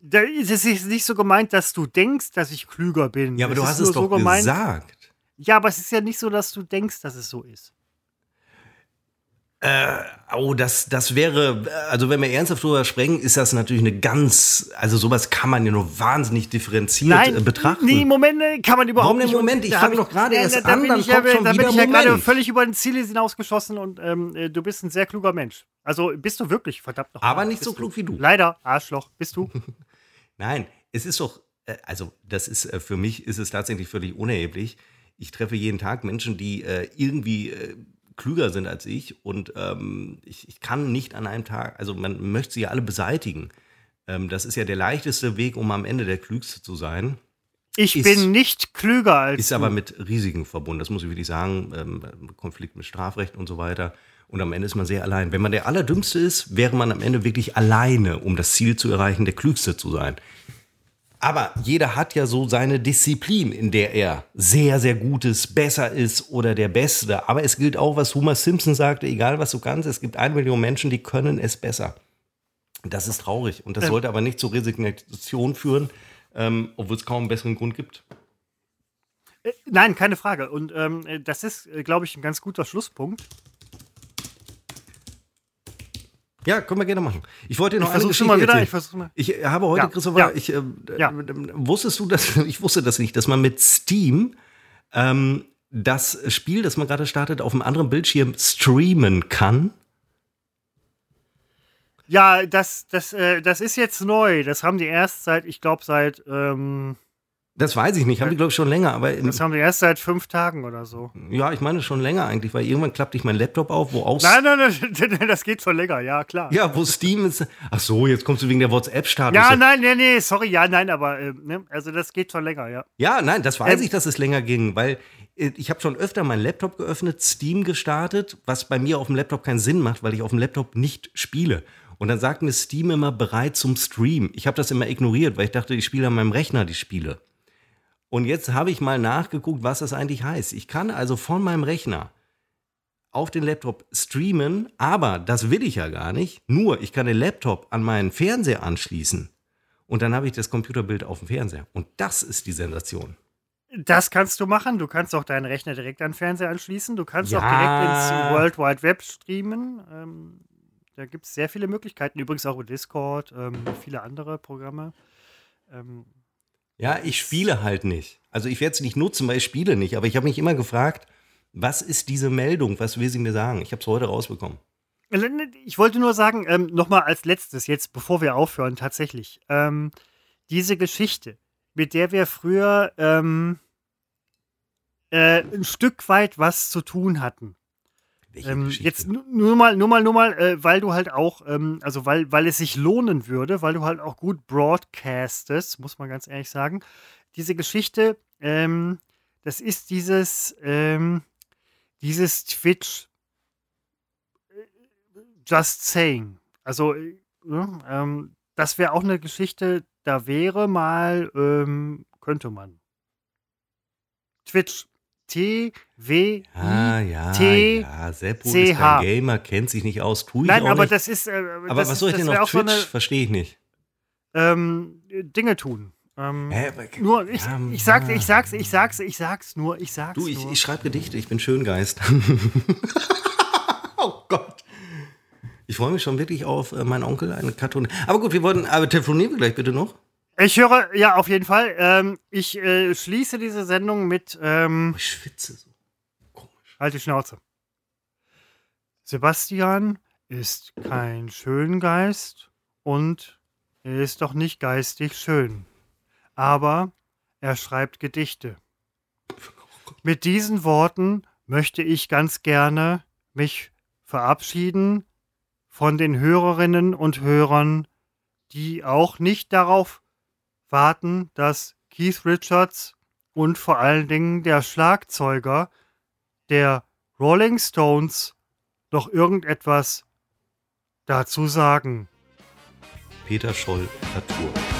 das ist nicht so gemeint, dass du denkst, dass ich klüger bin. Ja, aber Das du hast es doch so gemeint, gesagt. Ja, aber es ist ja nicht so, dass du denkst, dass es so ist. Oh, das, das wäre, also wenn wir ernsthaft drüber sprechen, ist das natürlich eine ganz, also sowas kann man ja nur wahnsinnig differenziert äh, betrachten. Nee, Moment, äh, kann man überhaupt Warum nicht. Moment? Ich Da fang hab doch gerade Ja, erst da- da an, bin dann ich ja, kommt schon da bin ich ja gerade völlig über den Ziel hinausgeschossen und ähm, äh, du bist ein sehr kluger Mensch. Also bist du wirklich, verdammt noch. Aber nicht so klug wie du. Leider, Arschloch, bist du. (laughs) Nein, es ist doch, äh, also das ist äh, für mich ist es tatsächlich völlig unerheblich. Ich treffe jeden Tag Menschen, die äh, irgendwie äh, klüger sind als ich und ähm, ich, ich kann nicht an einem Tag, also man möchte sie ja alle beseitigen. Ähm, das ist ja der leichteste Weg, um am Ende der Klügste zu sein. Ich Ist- bin nicht klüger als Ist du. aber mit Risiken verbunden, das muss ich wirklich sagen. Ähm, Konflikt mit Strafrecht und so weiter. Und am Ende ist man sehr allein. Wenn man der Allerdümmste ist, wäre man am Ende wirklich alleine, um das Ziel zu erreichen, der Klügste zu sein. Aber jeder hat ja so seine Disziplin, in der er sehr, sehr gut ist, besser ist oder der Beste. Aber es gilt auch, was Homer Simpson sagte, egal was du kannst, es gibt eine Million Menschen, die können es besser. Das ist traurig. Und das sollte aber nicht zur Resignation führen, ähm, obwohl es kaum einen besseren Grund gibt. Äh, Nein, keine Frage. Und ähm, äh, das ist, äh, glaube ich, ein ganz guter Schlusspunkt. Ja, können wir gerne machen. Ich wollte dir noch Ich eine Geschichte mal wieder. erzählen. Ich versuche mal. Ich habe heute, Ja, Christopher, ja, ich, äh, ja. äh, wusstest du das? (laughs) Ich wusste das nicht, dass man mit Steam ähm, das Spiel, das man gerade startet, auf einem anderen Bildschirm streamen kann. Ja, das, das, äh, das ist jetzt neu. Das haben die erst seit, ich glaube, seit ähm, Das weiß ich nicht, haben die, glaube ich, schon länger. Aber Das haben wir erst seit fünf Tagen oder so. ja, ich meine schon länger eigentlich, weil irgendwann klappte ich meinen Laptop auf, wo auch. Nein, nein, nein, (laughs) das geht schon länger, ja, klar. Ja, wo Steam ist. Ach so, jetzt kommst du wegen der WhatsApp-Status. Ja, nein, nee, nee, sorry, ja, nein, aber äh, ne, also das geht schon länger, ja. Ja, nein, das weiß Ähm, ich, dass es länger ging, weil äh, ich habe schon öfter meinen Laptop geöffnet, Steam gestartet, was bei mir auf dem Laptop keinen Sinn macht, weil ich auf dem Laptop nicht spiele. Und dann sagt mir Steam immer bereit zum Stream. Ich habe das immer ignoriert, weil ich dachte, ich spiele an meinem Rechner die Spiele. Und jetzt habe ich mal nachgeguckt, was das eigentlich heißt. Ich kann also von meinem Rechner auf den Laptop streamen, aber das will ich ja gar nicht. Nur, ich kann den Laptop an meinen Fernseher anschließen. Und dann habe ich das Computerbild auf dem Fernseher. Und das ist die Sensation. Das kannst du machen. Du kannst auch deinen Rechner direkt an den Fernseher anschließen. Du kannst auch Ja. direkt ins World Wide Web streamen. Ähm, da gibt es sehr viele Möglichkeiten. Übrigens auch Discord, ähm, viele andere Programme. Ähm, Ja, ich spiele halt nicht. Also ich werde es nicht nutzen, weil ich spiele nicht. Aber ich habe mich immer gefragt, was ist diese Meldung? Was will sie mir sagen? Ich habe es heute rausbekommen. Ich wollte nur sagen, ähm, nochmal als letztes, jetzt bevor wir aufhören, tatsächlich, ähm, diese Geschichte, mit der wir früher ähm, äh, ein Stück weit was zu tun hatten. Ähm, jetzt nu- nur mal, nur mal, nur mal, äh, weil du halt auch, ähm, also weil, weil es sich lohnen würde, weil du halt auch gut broadcastest, muss man ganz ehrlich sagen. Diese Geschichte, ähm, das ist dieses, ähm, dieses Twitch äh, Just Saying. Also, äh, ähm, das wäre auch eine Geschichte, da wäre mal, ähm, könnte man. Twitch. T-W-I. Ah, ja, T- ja. Seppo C ist kein Gamer, kennt sich nicht aus, tue ich Nein, auch aber nicht. das ist. Äh, aber das was soll ich denn auf Twitch? So Verstehe ich nicht. ähm, Dinge tun. Ähm, Hä, aber- Nur, ich, Ja, ich sag's, ich sag's, ich sag's, ich sag's nur, ich sag's Du, ich, nur. ich schreibe Gedichte, ich bin Schöngeist. (laughs) oh Gott. Ich freue mich schon wirklich auf äh, meinen Onkel, eine Karton. Aber gut, wir wollten, aber telefonieren wir gleich bitte noch. Ich höre, ja, auf jeden Fall. Ähm, ich äh, schließe diese Sendung mit, ähm, Ich schwitze so. Komisch. halt die Schnauze. Sebastian ist kein Schöngeist und er ist doch nicht geistig schön. Aber er schreibt Gedichte. Mit diesen Worten möchte ich ganz gerne mich verabschieden von den Hörerinnen und Hörern, die auch nicht darauf warten, dass Keith Richards und vor allen Dingen der Schlagzeuger der Rolling Stones noch irgendetwas dazu sagen. Peter Scholl, Natur.